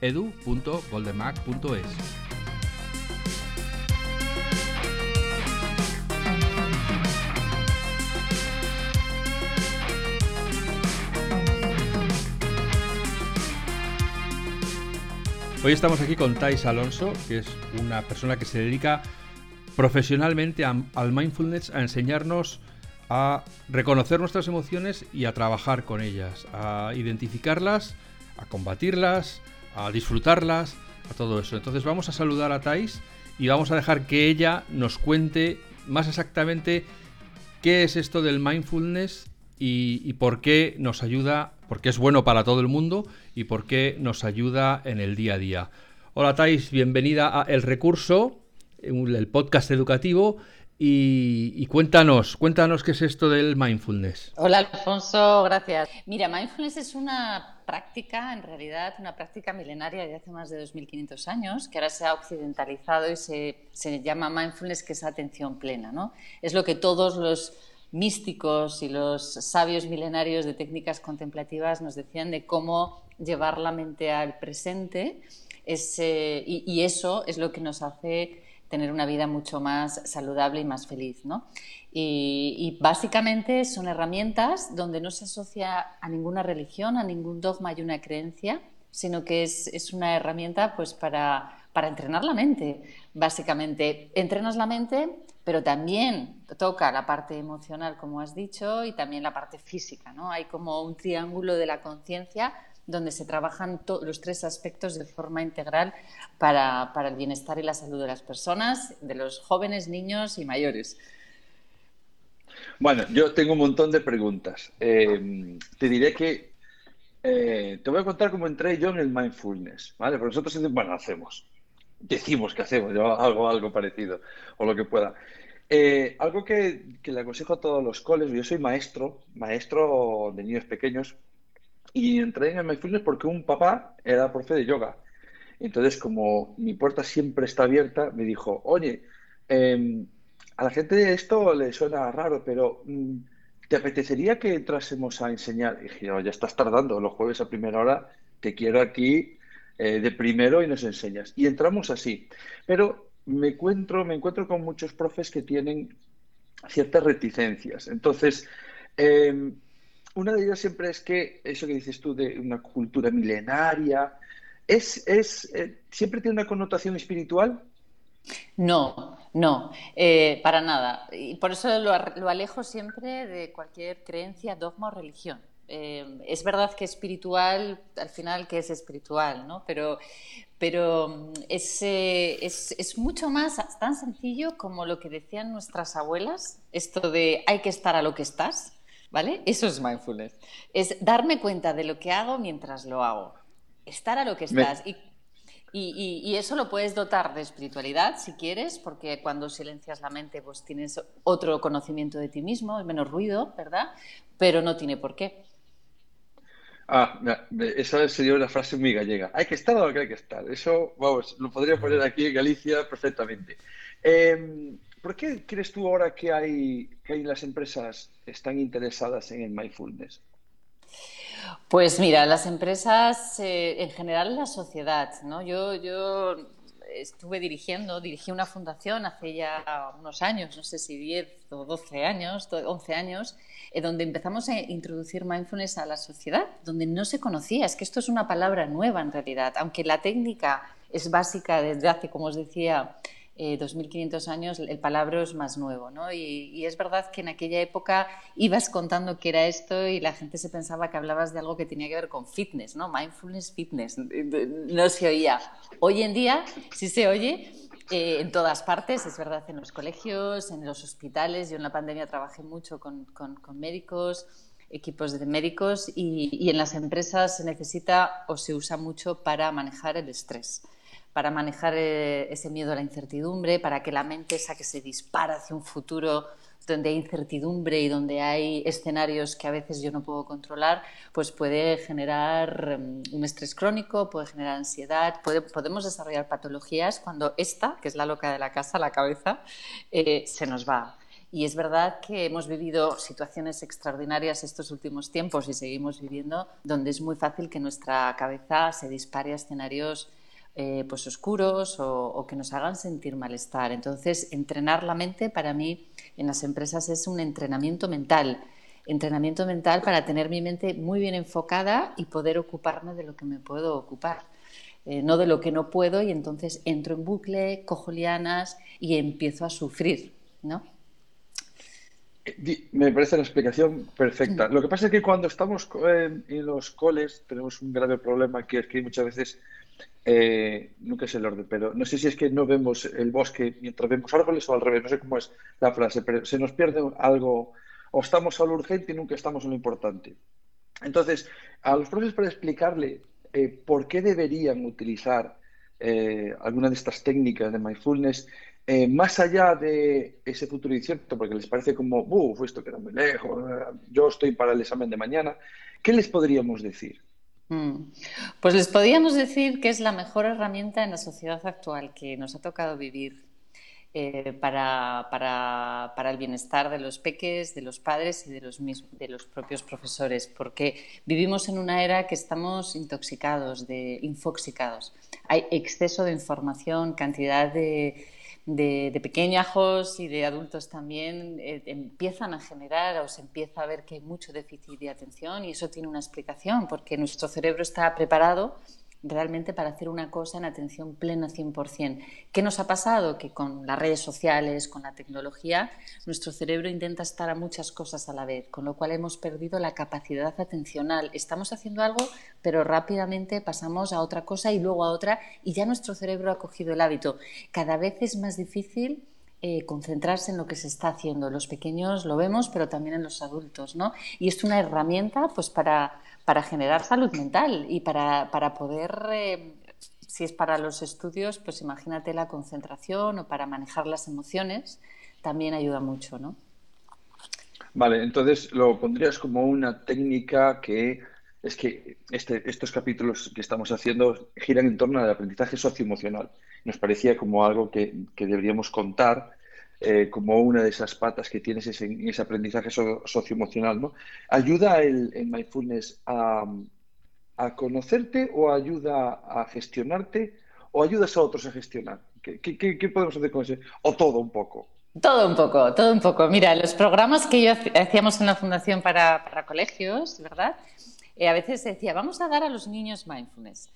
edu.goldenmac.es. Hoy estamos aquí con Thais Alonso, que es una persona que se dedica profesionalmente al mindfulness, a enseñarnos a reconocer nuestras emociones y a trabajar con ellas, a identificarlas, a combatirlas, a disfrutarlas, a todo eso. Entonces vamos a saludar a Thais y vamos a dejar que ella nos cuente más exactamente qué es esto del mindfulness y, por qué nos ayuda, porque es bueno para todo el mundo y por qué nos ayuda en el día a día. Hola Thais, bienvenida a El Recurso, el podcast educativo. Y, cuéntanos, cuéntanos qué es esto del mindfulness. Hola Alfonso, gracias. Mira, mindfulness es una práctica, en realidad, una práctica milenaria de hace más de 2.500 años, que ahora se ha occidentalizado y se, se llama mindfulness, que es atención plena. ¿no? Es lo que todos los místicos y los sabios milenarios de técnicas contemplativas nos decían de cómo llevar la mente al presente y, eso es lo que nos hace tener una vida mucho más saludable y más feliz. ¿no? Y, básicamente son herramientas donde no se asocia a ninguna religión, a ningún dogma y una creencia, sino que es, es una herramienta pues, para, para entrenar la mente, básicamente. Entrenas la mente pero también toca la parte emocional, como has dicho, y también la parte física. ¿no? Hay como un triángulo de la conciencia donde se trabajan los tres aspectos de forma integral para, el bienestar y la salud de las personas, de los jóvenes, niños y mayores. Bueno, yo tengo un montón de preguntas. Eh, te diré que eh, te voy a contar cómo entré yo en el mindfulness, ¿vale? Porque nosotros, bueno, hacemos, decimos que hacemos, yo algo parecido o lo que pueda. Eh, algo que, le aconsejo a todos los coles, yo soy maestro, maestro de niños pequeños, y entré en el mindfulness porque un papá era profe de yoga. Entonces, como mi puerta siempre está abierta, me dijo, oye, em, a la gente esto le suena raro, pero mm, ¿te apetecería que entrásemos a enseñar? Y dije, ya estás tardando, los jueves a primera hora, te quiero aquí eh, de primero y nos enseñas. Y entramos así. Pero me encuentro, me encuentro con muchos profes que tienen ciertas reticencias. Entonces, em, una de ellas siempre es que eso que dices tú de una cultura milenaria, ¿es, es eh, siempre tiene una connotación espiritual? No, no, eh, para nada. Y por eso lo, lo, alejo siempre de cualquier creencia, dogma o religión. Eh, es verdad que espiritual, al final, que es espiritual? ¿no? Pero, pero mm, eh, es, es, mucho más tan sencillo como lo que decían nuestras abuelas, esto de hay que estar a lo que estás, ¿vale? Eso es mindfulness. Es darme cuenta de lo que hago mientras lo hago. Estar a lo que estás. Y, y, y, eso lo puedes dotar de espiritualidad si quieres, porque cuando silencias la mente pues tienes otro conocimiento de ti mismo, es menos ruido, ¿verdad? Pero no tiene por qué. Ah, esa sería una frase muy gallega. Hay que estar a lo que hay que estar. Eso, vamos, lo podría poner aquí en Galicia perfectamente. Em, ¿Por qué crees tú ahora que hay, que hay las empresas están interesadas en el mindfulness? Pues mira, las empresas, eh, en general la sociedad, ¿no? Yo, yo estuve dirigiendo, dirigí una fundación hace ya unos años, no sé si 10 o 12 años, 11 años, donde empezamos a introducir mindfulness a la sociedad, donde no se conocía. Es que esto es una palabra nueva en realidad, aunque la técnica es básica desde hace, como os decía, 2.500 eh, años, el palabra es más nuevo. ¿no? Y, es verdad que en aquella época ibas contando qué era esto y la gente se pensaba que hablabas de algo que tenía que ver con fitness, ¿no? mindfulness fitness, no se oía. Hoy en día sí se oye eh, en todas partes, es verdad, en los colegios, en los hospitales. Yo en la pandemia trabajé mucho con, médicos, equipos de médicos y, en las empresas se necesita o se usa mucho para manejar el estrés para manejar eh, ese miedo a la incertidumbre, para que la mente esa que se dispara hacia un futuro donde hay incertidumbre y donde hay escenarios que a veces yo no puedo controlar, pues puede generar mm, un estrés crónico, puede generar ansiedad, podemos desarrollar patologías cuando esta, que es la loca de la casa, la cabeza, eh, se nos va. Y es verdad que hemos vivido situaciones extraordinarias estos últimos tiempos y seguimos viviendo donde es muy fácil que nuestra cabeza se dispare a escenarios eh, pues oscuros o, que nos hagan sentir malestar. Entonces, entrenar la mente para mí en las empresas es un entrenamiento mental. Entrenamiento mental para tener mi mente muy bien enfocada y poder ocuparme de lo que me puedo ocupar. Eh, no de lo que no puedo y entonces entro en bucle, cojo lianas y empiezo a sufrir, ¿no? Me parece la explicación perfecta. Lo que pasa es que cuando estamos en, los coles tenemos un grave problema que es que muchas veces, eh, nunca es el orden, pero no sé si es que no vemos el bosque mientras vemos árboles o al revés, no sé cómo es la frase, pero se nos pierde algo, o estamos a lo urgente y nunca estamos en lo importante. Entonces, a los profes para explicarle eh, por qué deberían utilizar eh, alguna de estas técnicas de mindfulness, más allá de ese futuro incierto, porque les parece como, uff, esto queda muy lejos, yo estoy para el examen de mañana, ¿qué les podríamos decir? Mm. Pues les podríamos decir que es la mejor herramienta en la sociedad actual que nos ha tocado vivir eh, para, para, para, el bienestar de los peques, de los padres y de los, de los propios profesores, porque vivimos en una era que estamos intoxicados, de, infoxicados. Hay exceso de información, cantidad de de, pequeños y de adultos también eh, empiezan a generar o se empieza a ver que hay mucho déficit de atención y eso tiene una explicación porque nuestro cerebro está preparado realmente para hacer una cosa en atención plena 100%. ¿Qué nos ha pasado? Que con las redes sociales, con la tecnología, nuestro cerebro intenta estar a muchas cosas a la vez, con lo cual hemos perdido la capacidad atencional. Estamos haciendo algo, pero rápidamente pasamos a otra cosa y luego a otra y ya nuestro cerebro ha cogido el hábito. Cada vez es más difícil eh, concentrarse en lo que se está haciendo. Los pequeños lo vemos, pero también en los adultos, ¿no? Y es una herramienta pues, para, para generar salud mental y para, para poder, eh, si es para los estudios, pues imagínate la concentración o para manejar las emociones, también ayuda mucho, ¿no? Vale, entonces lo pondrías como una técnica que es que este, estos capítulos que estamos haciendo giran en torno al aprendizaje socioemocional. Nos parecía como algo que, que deberíamos contar eh, como una de esas patas que tienes ese, ese aprendizaje socioemocional, ¿no? ¿Ayuda el, mindfulness a, conocerte o ayuda a gestionarte o ayudas a otros a gestionar? ¿Qué, podemos hacer con ese? ¿O todo un poco? Todo un poco, todo un poco. Mira, los programas que yo hacíamos en la Fundación para, colegios, ¿verdad? Eh, a veces decía, vamos a dar a los niños mindfulness,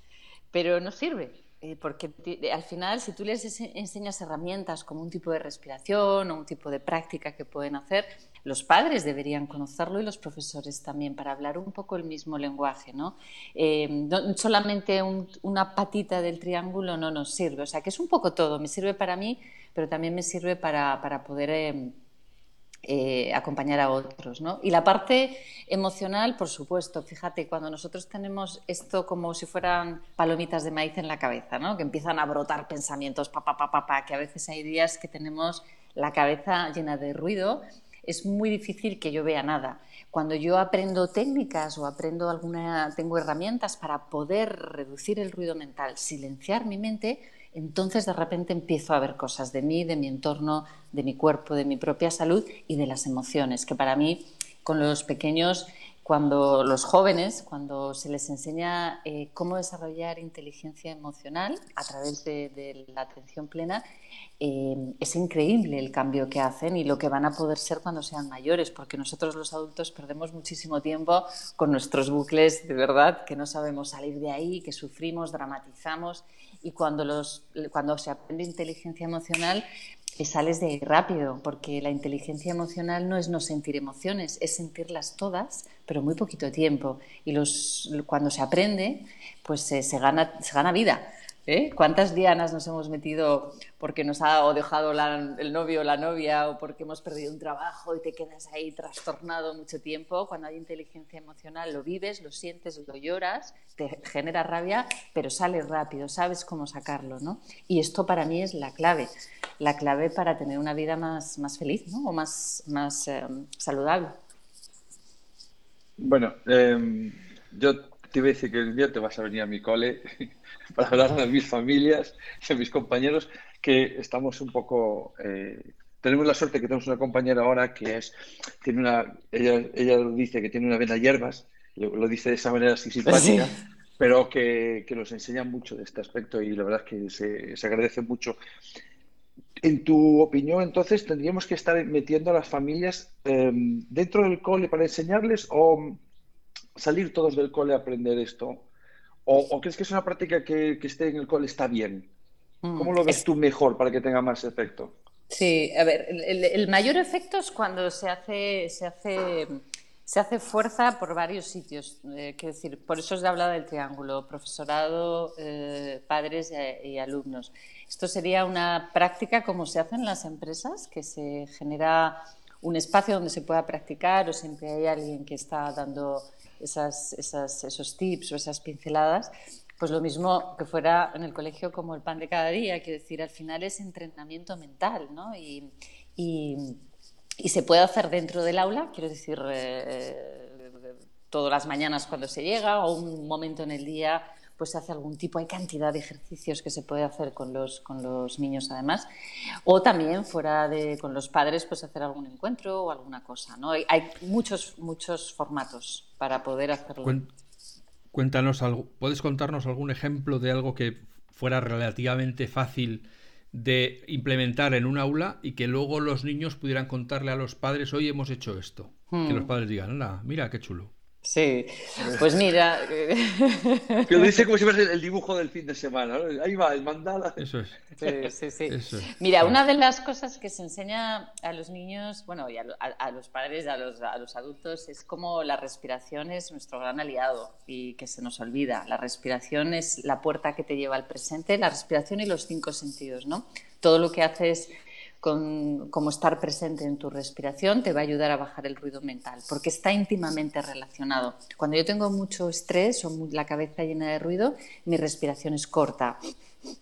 pero no sirve eh, porque al final, si tú les enseñas herramientas como un tipo de respiración o un tipo de práctica que pueden hacer, los padres deberían conocerlo y los profesores también para hablar un poco el mismo lenguaje. ¿no? Eh, solamente una patita del triángulo no nos sirve, o sea que es un poco todo, me sirve para mí, pero también me sirve para, para poder em, eh, acompañar a otros. ¿no? Y la parte emocional, por supuesto, fíjate, cuando nosotros tenemos esto como si fueran palomitas de maíz en la cabeza, ¿no? que empiezan a brotar pensamientos, pa, pa, pa, pa, que a veces hay días que tenemos la cabeza llena de ruido, es muy difícil que yo vea nada. Cuando yo aprendo técnicas o aprendo alguna, tengo herramientas para poder reducir el ruido mental, silenciar mi mente, entonces de repente empiezo a ver cosas de mí, de mi entorno, de mi cuerpo, de mi propia salud y de las emociones, que para mí con los pequeños, cuando los jóvenes, cuando se les enseña eh, cómo desarrollar inteligencia emocional a través de, la atención plena, eh, es increíble el cambio que hacen y lo que van a poder ser cuando sean mayores, porque nosotros los adultos perdemos muchísimo tiempo con nuestros bucles de verdad, que no sabemos salir de ahí, que sufrimos, dramatizamos y cuando, los, cuando se aprende inteligencia emocional sales de ahí rápido, porque la inteligencia emocional no es no sentir emociones, es sentirlas todas, pero muy poquito tiempo. Y los, cuando se aprende, pues se, gana, se gana vida. ¿Eh? ¿Cuántas dianas nos hemos metido porque nos ha dejado el novio o la novia o porque hemos perdido un trabajo y te quedas ahí trastornado mucho tiempo? Cuando hay inteligencia emocional lo vives, lo sientes, lo lloras, te genera rabia, pero sale rápido, sabes cómo sacarlo, ¿no? Y esto para mí es la clave, la clave para tener una vida más, más feliz, ¿no? O más, más eh, saludable. Bueno, em, yo te iba a decir que el día te vas a venir a mi cole para hablar de mis familias, de mis compañeros, que estamos un poco... Eh, tenemos la suerte que tenemos una compañera ahora que es, tiene una, ella, ella dice que tiene una vena hierbas, lo, dice de esa manera así simpática, pero que, que, nos enseña mucho de este aspecto y la verdad es que se, se agradece mucho. En tu opinión, entonces, ¿tendríamos que estar metiendo a las familias em, dentro del cole para enseñarles o salir todos del cole a aprender esto? ¿O, crees que es una práctica que, esté en el cole está bien? Mm, ¿Cómo lo ves tú mejor para que tenga más efecto? Sí, a ver, el, mayor efecto es cuando se hace, se hace, se hace fuerza por varios sitios. Eh, quiero decir, por eso os he hablado del triángulo, profesorado, eh, padres y, alumnos. Esto sería una práctica como se hace en las empresas, que se genera un espacio donde se pueda practicar o siempre hay alguien que está dando esas, esos tips o esas pinceladas, pues lo mismo que fuera en el colegio como el pan de cada día, quiero decir, al final es entrenamiento mental, ¿no? Y, y, se puede hacer dentro del aula, quiero decir, eh, todas las mañanas cuando se llega o un momento en el día pues se hace algún tipo, hay cantidad de ejercicios que se puede hacer con los, con los niños además, o también fuera de, con los padres, pues hacer algún encuentro o alguna cosa, ¿no? Hay, muchos, muchos formatos para poder hacerlo. Cuéntanos algo, ¿puedes contarnos algún ejemplo de algo que fuera relativamente fácil de implementar en un aula y que luego los niños pudieran contarle a los padres, hoy hemos hecho esto? Que los hmm. padres digan, mira, qué chulo. Sí, pues mira. Que lo dice como si fuese el dibujo del fin de semana. Ahí va, el mandala. Eso es. Sí, sí, sí. Mira, una de las cosas que se enseña a los niños, bueno, y a, los padres, a los, a los adultos, es como la respiración es nuestro gran aliado y que se nos olvida. La respiración es la puerta que te lleva al presente, la respiración y los cinco sentidos, ¿no? Todo lo que haces como estar presente en tu respiración te va a ayudar a bajar el ruido mental, porque está íntimamente relacionado. Cuando yo tengo mucho estrés o la cabeza llena de ruido, mi respiración es corta,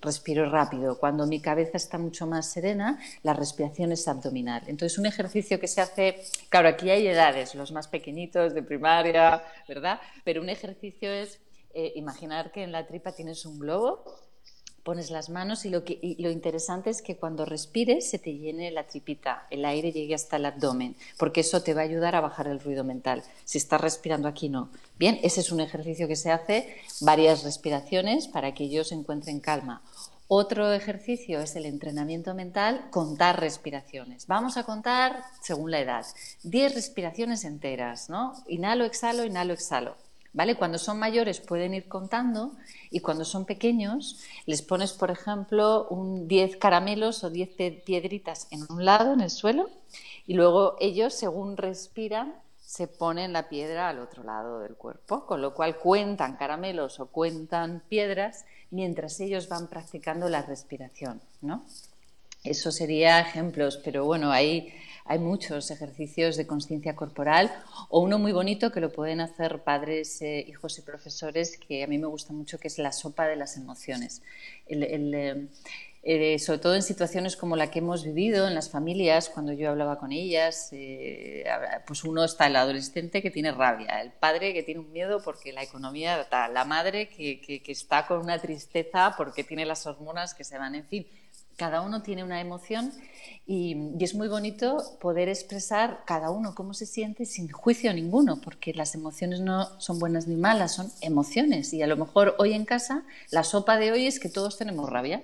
respiro rápido. Cuando mi cabeza está mucho más serena, la respiración es abdominal. Entonces, un ejercicio que se hace, claro, aquí hay edades, los más pequeñitos de primaria, ¿verdad? Pero un ejercicio es eh, imaginar que en la tripa tienes un globo pones las manos y lo, que, lo interesante es que cuando respires se te llene la tripita, el aire llegue hasta el abdomen, porque eso te va a ayudar a bajar el ruido mental. Si estás respirando aquí, no. Bien, ese es un ejercicio que se hace, varias respiraciones para que ellos encuentren calma. Otro ejercicio es el entrenamiento mental, contar respiraciones. Vamos a contar, según la edad, 10 respiraciones enteras, ¿no? Inhalo, exhalo, inhalo, exhalo. ¿Vale? Cuando son mayores pueden ir contando y cuando son pequeños les pones, por ejemplo, un 10 caramelos o 10 piedritas en un lado, en el suelo, y luego ellos, según respiran, se ponen la piedra al otro lado del cuerpo, con lo cual cuentan caramelos o cuentan piedras mientras ellos van practicando la respiración, ¿no? Eso sería ejemplos, pero bueno, hay hay muchos ejercicios de conciencia corporal o uno muy bonito que lo pueden hacer padres, eh, hijos y profesores que a mí me gusta mucho, que es la sopa de las emociones. Eh, eh, sobre todo en situaciones como la que hemos vivido en las familias, cuando yo hablaba con ellas, pues uno está el adolescente que tiene rabia, el padre que tiene un miedo porque la economía está, la madre que, que está con una tristeza porque tiene las hormonas que se van, en fin, cada uno tiene una emoción y, es muy bonito poder expresar cada uno cómo se siente sin juicio ninguno, porque las emociones no son buenas ni malas, son emociones. Y a lo mejor hoy en casa la sopa de hoy es que todos tenemos rabia.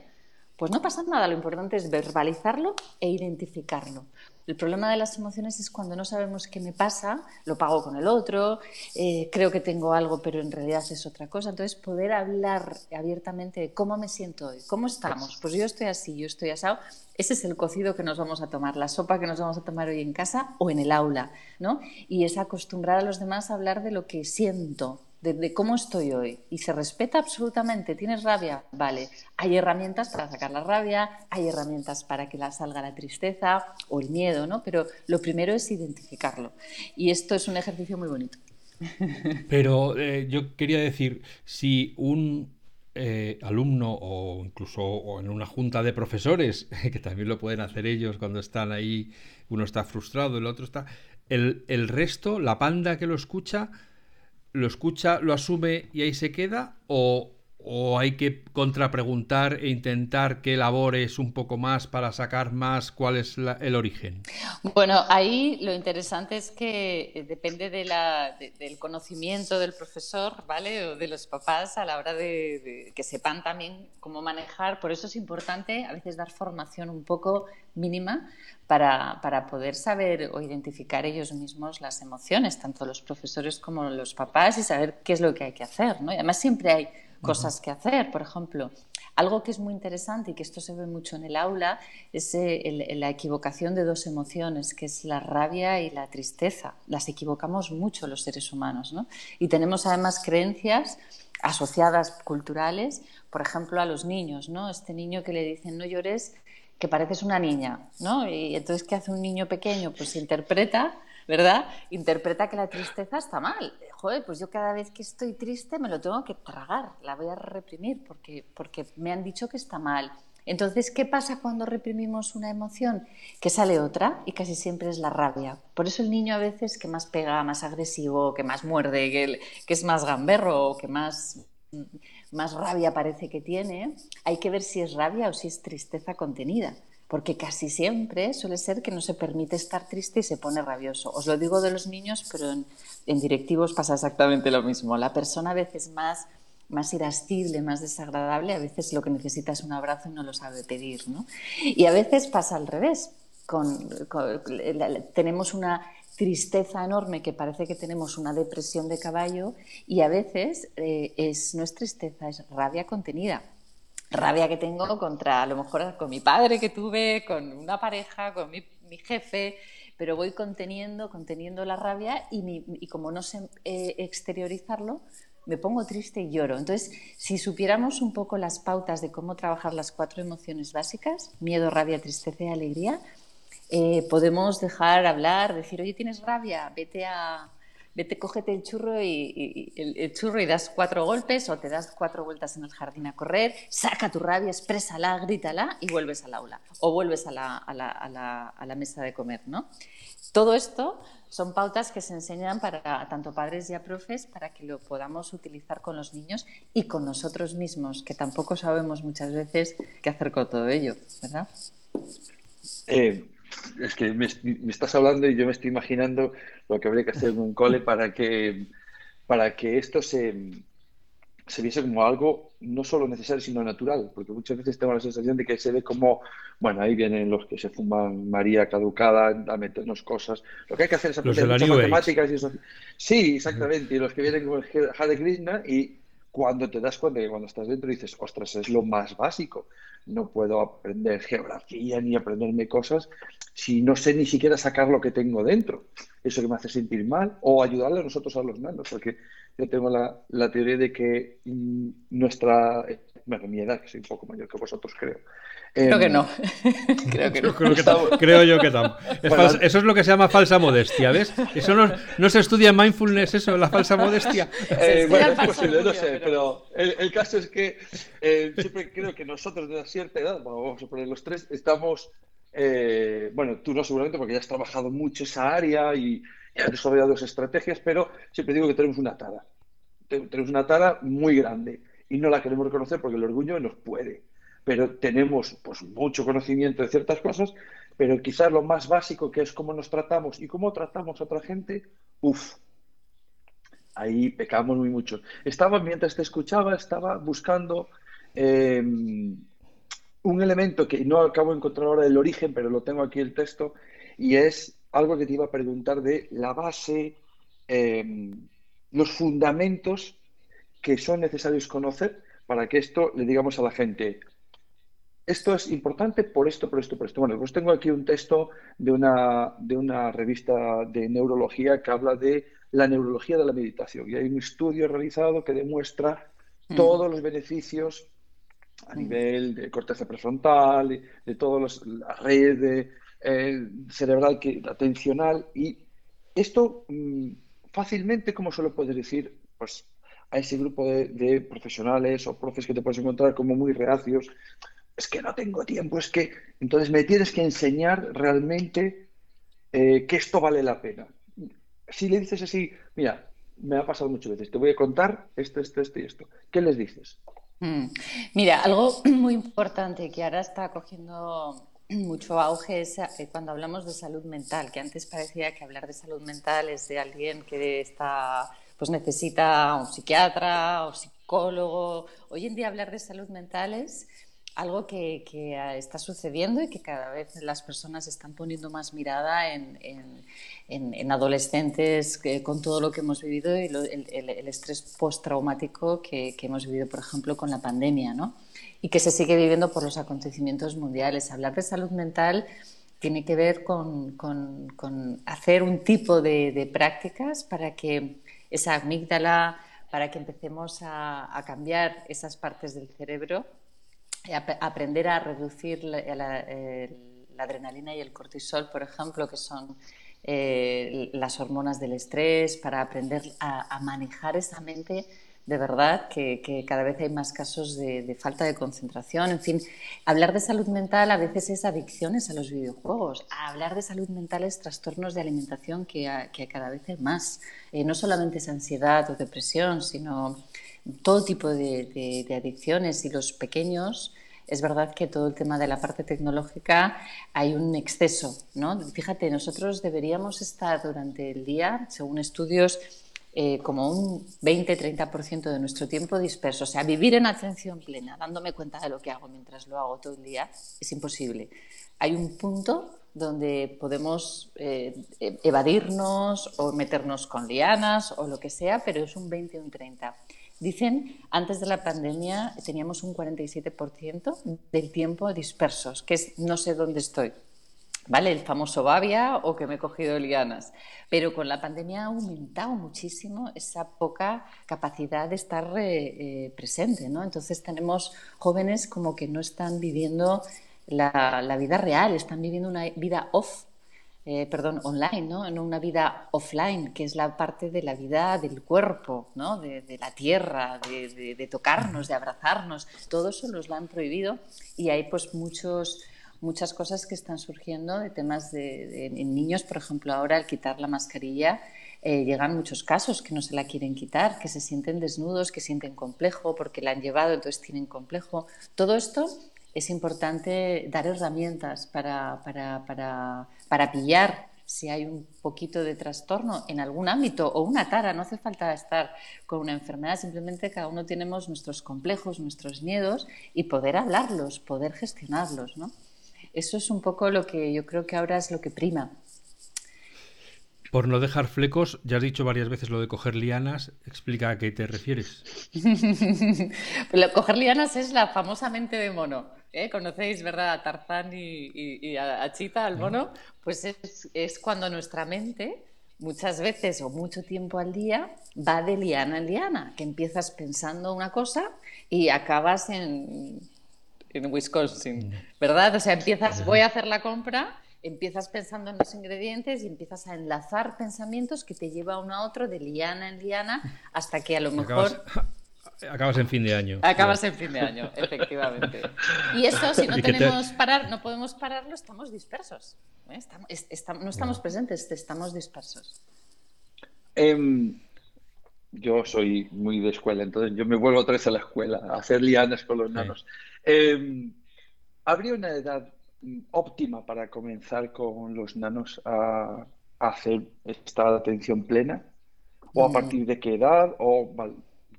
Pues no pasa nada, lo importante es verbalizarlo e identificarlo. El problema de las emociones es cuando no sabemos qué me pasa, lo pago con el otro, eh, creo que tengo algo, pero en realidad es otra cosa. Entonces, poder hablar abiertamente de cómo me siento hoy, cómo estamos. Pues yo estoy así, yo estoy asado. Ese es el cocido que nos vamos a tomar, la sopa que nos vamos a tomar hoy en casa o en el aula, ¿no? Y es acostumbrar a los demás a hablar de lo que siento, de, cómo estoy hoy y se respeta absolutamente, tienes rabia, vale, hay herramientas para sacar la rabia, hay herramientas para que la salga la tristeza o el miedo, ¿no? Pero lo primero es identificarlo y esto es un ejercicio muy bonito. Pero eh, yo quería decir, si un eh, alumno o incluso en una junta de profesores, que también lo pueden hacer ellos cuando están ahí, uno está frustrado, el otro está, el, el resto, la panda que lo escucha, lo escucha, lo asume y ahí se queda? ¿O, o hay que contrapreguntar e intentar que elabores un poco más para sacar más cuál es el origen? Bueno, ahí lo interesante es que eh, depende del conocimiento del profesor, ¿vale? O de los papás a la hora de, que sepan también cómo manejar. Por eso es importante a veces dar formación un poco mínima para, para, poder saber o identificar ellos mismos las emociones, tanto los profesores como los papás, y saber qué es lo que hay que hacer. ¿no? Y además siempre hay cosas que hacer. Por ejemplo, algo que es muy interesante y que esto se ve mucho en el aula es eh, la equivocación de dos emociones, que es la rabia y la tristeza. Las equivocamos mucho los seres humanos, ¿no? Y tenemos además creencias asociadas culturales, por ejemplo, a los niños, ¿no? Este niño que le dicen no llores, que pareces una niña, ¿no? Y entonces, ¿qué hace un niño pequeño? Pues interpreta ¿verdad? Interpreta que la tristeza está mal. Joder, pues yo cada vez que estoy triste me lo tengo que tragar, la voy a reprimir porque, porque me han dicho que está mal. Entonces, ¿qué pasa cuando reprimimos una emoción? Que sale otra y casi siempre es la rabia. Por eso el niño a veces que más pega, más agresivo, que más muerde, que, que es más gamberro, que más, más rabia parece que tiene, hay que ver si es rabia o si es tristeza contenida porque casi siempre suele ser que no se permite estar triste y se pone rabioso. Os lo digo de los niños, pero en, directivos pasa exactamente lo mismo. La persona a veces más, más irascible, más desagradable, a veces lo que necesita es un abrazo y no lo sabe pedir. ¿no? Y a veces pasa al revés. tenemos una tristeza enorme que parece que tenemos una depresión de caballo y a veces eh, es, no es tristeza, es rabia contenida rabia que tengo contra, a lo mejor con mi padre que tuve, con una pareja, con mi, jefe, pero voy conteniendo, conteniendo la rabia y, como no sé eh, exteriorizarlo, me pongo triste y lloro. Entonces, si supiéramos un poco las pautas de cómo trabajar las cuatro emociones básicas, miedo, rabia, tristeza y alegría, eh, podemos dejar hablar, decir, oye, tienes rabia, vete a, vete, cógete el churro y, el, churro y das cuatro golpes o te das cuatro vueltas en el jardín a correr, saca tu rabia, exprésala, grítala y vuelves al aula o vuelves a la, a la, a la, mesa de comer, ¿no? Todo esto son pautas que se enseñan para tanto padres y a profes para que lo podamos utilizar con los niños y con nosotros mismos, que tampoco sabemos muchas veces qué hacer con todo ello, ¿verdad? Eh, es que me, estás hablando y yo me estoy imaginando lo que habría que hacer en un cole para que, para que esto se, se viese como algo no solo necesario, sino natural, porque muchas veces tengo la sensación de que se ve como, bueno, ahí vienen los que se fuman María caducada a meternos cosas. Lo que hay que hacer es aprender muchas matemáticas y eso. Sí, exactamente, y los que vienen con Hare Krishna y cuando te das cuenta que cuando estás dentro dices, ostras, es lo más básico. No puedo aprender geografía ni aprenderme cosas si no sé ni siquiera sacar lo que tengo dentro. Eso que me hace sentir mal o ayudarle a nosotros a los nanos, porque yo tengo la, la teoría de que mm, nuestra, bueno, mi edad, que soy un poco mayor que vosotros, creo, Creo que no. creo que no. Creo, yo que tampoco. eso es lo que se llama falsa modestia, ¿ves? Eso no, se estudia en mindfulness, eso, la falsa modestia. Eh, bueno, es posible, no sé, pero el, caso es que eh, siempre creo que nosotros de cierta edad, vamos a poner los tres, estamos, eh, bueno, tú no seguramente porque ya has trabajado mucho esa área y, y has desarrollado estrategias, pero siempre digo que tenemos una tara. Tenemos una tara muy grande y no la queremos reconocer porque el orgullo nos puede pero tenemos pues mucho conocimiento de ciertas cosas, pero quizás lo más básico que es cómo nos tratamos y cómo tratamos a otra gente, uff, ahí pecamos muy mucho. Estaba, mientras te escuchaba, estaba buscando em, un elemento que no acabo de encontrar ahora el origen, pero lo tengo aquí el texto, y es algo que te iba a preguntar de la base, em, los fundamentos que son necesarios conocer para que esto le digamos a la gente, esto es importante por esto, por esto, por esto. Bueno, pues tengo aquí un texto de una, de una revista de neurología que habla de la neurología de la meditación. Y hay un estudio realizado que demuestra mm. todos los beneficios a mm. nivel de corteza prefrontal, de, de todas las redes eh, cerebral, que, atencional. Y esto mm, fácilmente, como suelo poder decir, pues a ese grupo de, profesionales o profes que te puedes encontrar como muy reacios, es que no tengo tiempo, es que entonces me tienes que enseñar realmente eh, que esto vale la pena. Si le dices así, mira, me ha pasado muchas veces, te voy a contar esto, esto, esto y esto, ¿qué les dices? Mm. Mira, algo muy importante que ahora está cogiendo mucho auge es eh, cuando hablamos de salud mental, que antes parecía que hablar de salud mental es de alguien que está pues necesita un psiquiatra o psicólogo. Hoy en día hablar de salud mental es algo que, está sucediendo y que cada vez las personas están poniendo más mirada en, adolescentes con todo lo que hemos vivido y el, estrés postraumático que, que hemos vivido, por ejemplo, con la pandemia, ¿no? y que se sigue viviendo por los acontecimientos mundiales. Hablar de salud mental tiene que ver con, hacer un tipo de, prácticas para que esa amígdala, para que empecemos a, cambiar esas partes del cerebro, aprender a reducir la, adrenalina y el cortisol, por ejemplo, que son eh, las hormonas del estrés, para aprender a manejar esa mente de verdad que, cada vez hay más casos de, falta de concentración. En fin, hablar de salud mental a veces es adicciones a los videojuegos. hablar de salud mental es trastornos de alimentación que, cada vez hay más. Eh, no solamente es ansiedad o depresión, sino todo tipo de, adicciones. Y los pequeños, es verdad que todo el tema de la parte tecnológica hay un exceso. ¿no? Fíjate, nosotros deberíamos estar durante el día, según estudios, eh, como un 20-30% de nuestro tiempo disperso. O sea, vivir en atención plena, dándome cuenta de lo que hago mientras lo hago todo el día, es imposible. Hay un punto donde podemos eh, evadirnos o meternos con lianas o lo que sea, pero es un 20 o un 30. Dicen, antes de la pandemia teníamos un 47% del tiempo dispersos, que es no sé dónde estoy. ¿vale? El famoso babia o que me he cogido lianas. Pero con la pandemia ha aumentado muchísimo esa poca capacidad de estar eh, eh, presente, ¿no? Entonces tenemos jóvenes como que no están viviendo la, vida real, están viviendo una vida off, eh, perdón, online, ¿no? No una vida offline, que es la parte de la vida del cuerpo, ¿no? De, la tierra, de, tocarnos, de abrazarnos. Todo eso los lo han prohibido y hay pues muchos muchas cosas que están surgiendo de temas de, en niños, por ejemplo, ahora al quitar la mascarilla eh, llegan muchos casos que no se la quieren quitar, que se sienten desnudos, que sienten complejo porque la han llevado, entonces tienen complejo. Todo esto es importante dar herramientas para, para, para, pillar si hay un poquito de trastorno en algún ámbito o una tara, no hace falta estar con una enfermedad, simplemente cada uno tenemos nuestros complejos, nuestros miedos y poder hablarlos, poder gestionarlos, ¿no? Eso es un poco lo que yo creo que ahora es lo que prima. Por no dejar flecos, ya has dicho varias veces lo de coger lianas. Explica a qué te refieres. coger lianas es la famosa mente de mono. ¿eh? ¿Conocéis, verdad, a Tarzán y, a Chita, al mono? Pues es, es, cuando nuestra mente, muchas veces o mucho tiempo al día, va de liana en liana, que empiezas pensando una cosa y acabas en en Wisconsin, ¿verdad? O sea, empiezas, voy a hacer la compra, empiezas pensando en los ingredientes y empiezas a enlazar pensamientos que te lleva uno a otro de liana en liana hasta que a lo mejor... Acabas, en fin de año. Acabas en fin de año, efectivamente. Y eso, si no tenemos parar, no podemos pararlo, estamos dispersos. ¿eh? Estamos, no estamos presentes, estamos dispersos. Em, yo soy muy de escuela, entonces yo me vuelvo otra vez a la escuela, a hacer lianas con los nanos. Em, ¿Habría una edad óptima para comenzar con los nanos a, hacer esta atención plena? ¿O a mm. partir de qué edad? O,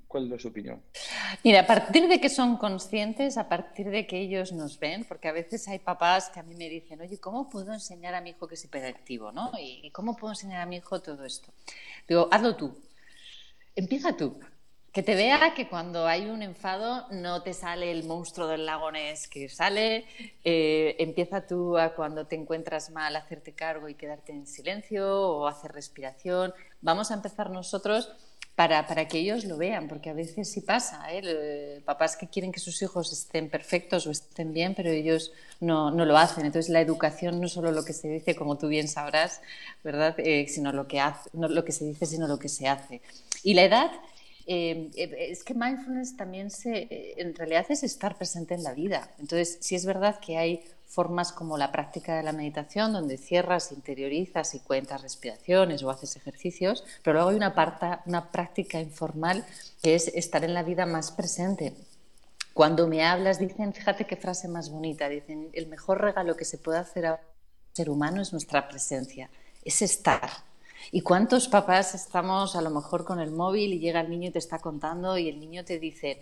¿Cuál es su opinión? Mira, a partir de que son conscientes, a partir de que ellos nos ven, porque a veces hay papás que a mí me dicen, oye, ¿cómo puedo enseñar a mi hijo que es hiperactivo? ¿no? ¿Y cómo puedo enseñar a mi hijo todo esto? Digo, hazlo tú. Empieza tú. Que te vea que cuando hay un enfado no te sale el monstruo del lago Ness, que sale, eh, empieza tú a cuando te encuentras mal hacerte cargo y quedarte en silencio o hacer respiración. Vamos a empezar nosotros para, para, que ellos lo vean, porque a veces sí pasa, ¿eh? papás que quieren que sus hijos estén perfectos o estén bien, pero ellos no, no, lo hacen. Entonces la educación no es solo lo que se dice, como tú bien sabrás, ¿verdad? Eh, sino lo que, hace, no lo que se dice, sino lo que se hace. Y la edad, eh, es que mindfulness también se, en realidad es estar presente en la vida. Entonces, sí es verdad que hay formas como la práctica de la meditación, donde cierras, interiorizas y cuentas respiraciones o haces ejercicios, pero luego hay una, una práctica informal que es estar en la vida más presente. Cuando me hablas, dicen, fíjate qué frase más bonita, dicen, el mejor regalo que se puede hacer a un ser humano es nuestra presencia, es estar. ¿Y cuántos papás estamos a lo mejor con el móvil y llega el niño y te está contando y el niño te dice,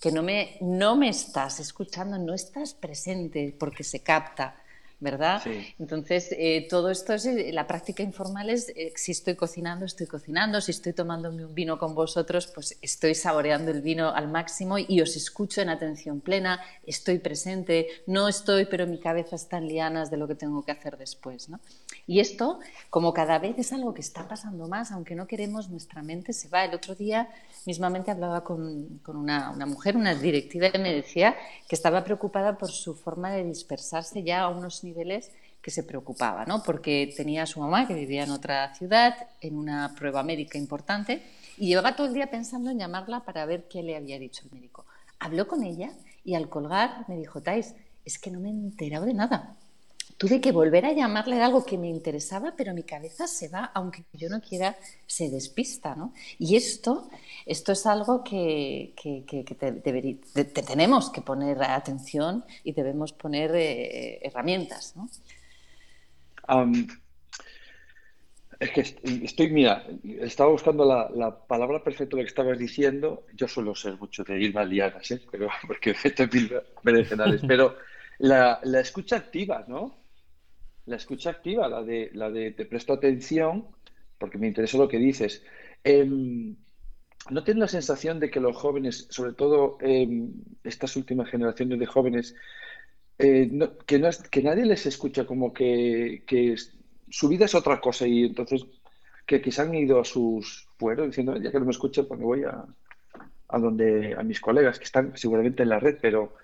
que no me, no me estás escuchando, no estás presente porque se capta. ¿Verdad? Entonces, eh, todo esto es, eh, la práctica informal es, eh, si estoy cocinando, estoy cocinando, si estoy tomándome un vino con vosotros, pues estoy saboreando el vino al máximo y os escucho en atención plena, estoy presente, no estoy, pero mi cabeza está en lianas de lo que tengo que hacer después, ¿no? Y esto, como cada vez es algo que está pasando más, aunque no queremos, nuestra mente se va. El otro día mismamente hablaba con, con una, una mujer, una directiva, que me decía que estaba preocupada por su forma de dispersarse ya a unos niveles que se preocupaba, ¿no? porque tenía a su mamá que vivía en otra ciudad, en una prueba médica importante, y llevaba todo el día pensando en llamarla para ver qué le había dicho el médico. Habló con ella y al colgar me dijo, Tais, es que no me he enterado de nada. Tuve que volver a llamarle de algo que me interesaba, pero mi cabeza se va, aunque yo no quiera, se despista. ¿no? Y esto, esto es algo que, que, te, tenemos que poner atención y debemos poner eh, herramientas. ¿no? es que estoy, mira, estaba buscando la, palabra perfecta de lo que estabas diciendo. Yo suelo ser mucho de ir mal lianas, ¿eh? pero, porque estoy mil pero la, la escucha activa, ¿no? La escucha activa, la de, la de te presto atención, porque me interesa lo que dices. Em, ¿No tienes la sensación de que los jóvenes, sobre todo em, estas últimas generaciones de jóvenes, eh, que, no que nadie les escucha como que, su vida es otra cosa y entonces que quizás han ido a sus fueros diciendo, ya que no me escuchan, pues me voy a, a donde a mis colegas que están seguramente en la red, pero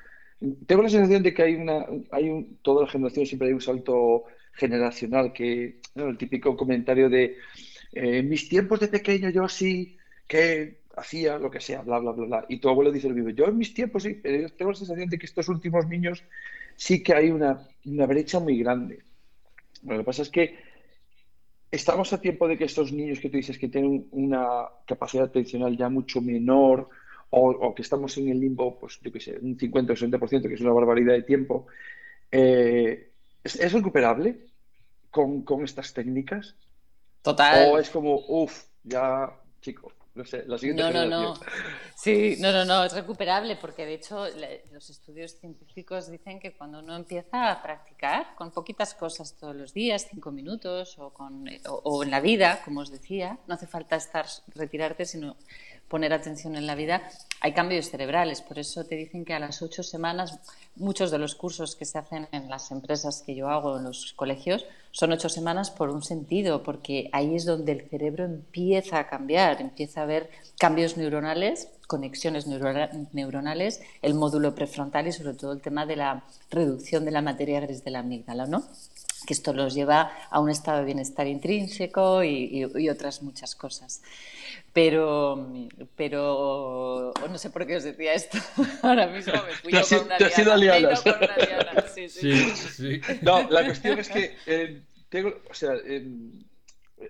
tengo la sensación de que hay una, hay un, toda la generación siempre hay un salto generacional que, el típico comentario de eh, mis tiempos de pequeño yo sí que hacía lo que sea, bla, bla, bla, bla. Y tu abuelo dice lo mismo. Yo en mis tiempos sí, pero tengo la sensación de que estos últimos niños sí que hay una, una brecha muy grande. lo que pasa es que estamos a tiempo de que estos niños que tú dices que tienen una capacidad atencional ya mucho menor, o, que estamos en el limbo, pues yo qué sé, un 50 o 60%, que es una barbaridad de tiempo, eh, ¿es, recuperable con, con, estas técnicas? Total. O es como, uff, ya, chico, no sé, la siguiente No, no, no. Sí, no, no, no, es recuperable porque de hecho los estudios científicos dicen que cuando uno empieza a practicar con poquitas cosas todos los días, cinco minutos o, con, o en la vida, como os decía, no hace falta estar retirarte, sino poner atención en la vida, hay cambios cerebrales. Por eso te dicen que a las ocho semanas, muchos de los cursos que se hacen en las empresas que yo hago, en los colegios, son ocho semanas por un sentido, porque ahí es donde el cerebro empieza a cambiar, empieza a haber cambios neuronales, conexiones neuronales, el módulo prefrontal y sobre todo el tema de la reducción de la materia gris de la amígdala, ¿no? Que esto los lleva a un estado de bienestar intrínseco y otras muchas cosas. Pero, pero no sé por qué os decía esto. Ahora mismo me fui yo con una, liana, con una liana. Sí, sí. Sí, No, la cuestión es que eh, tengo, o sea, eh,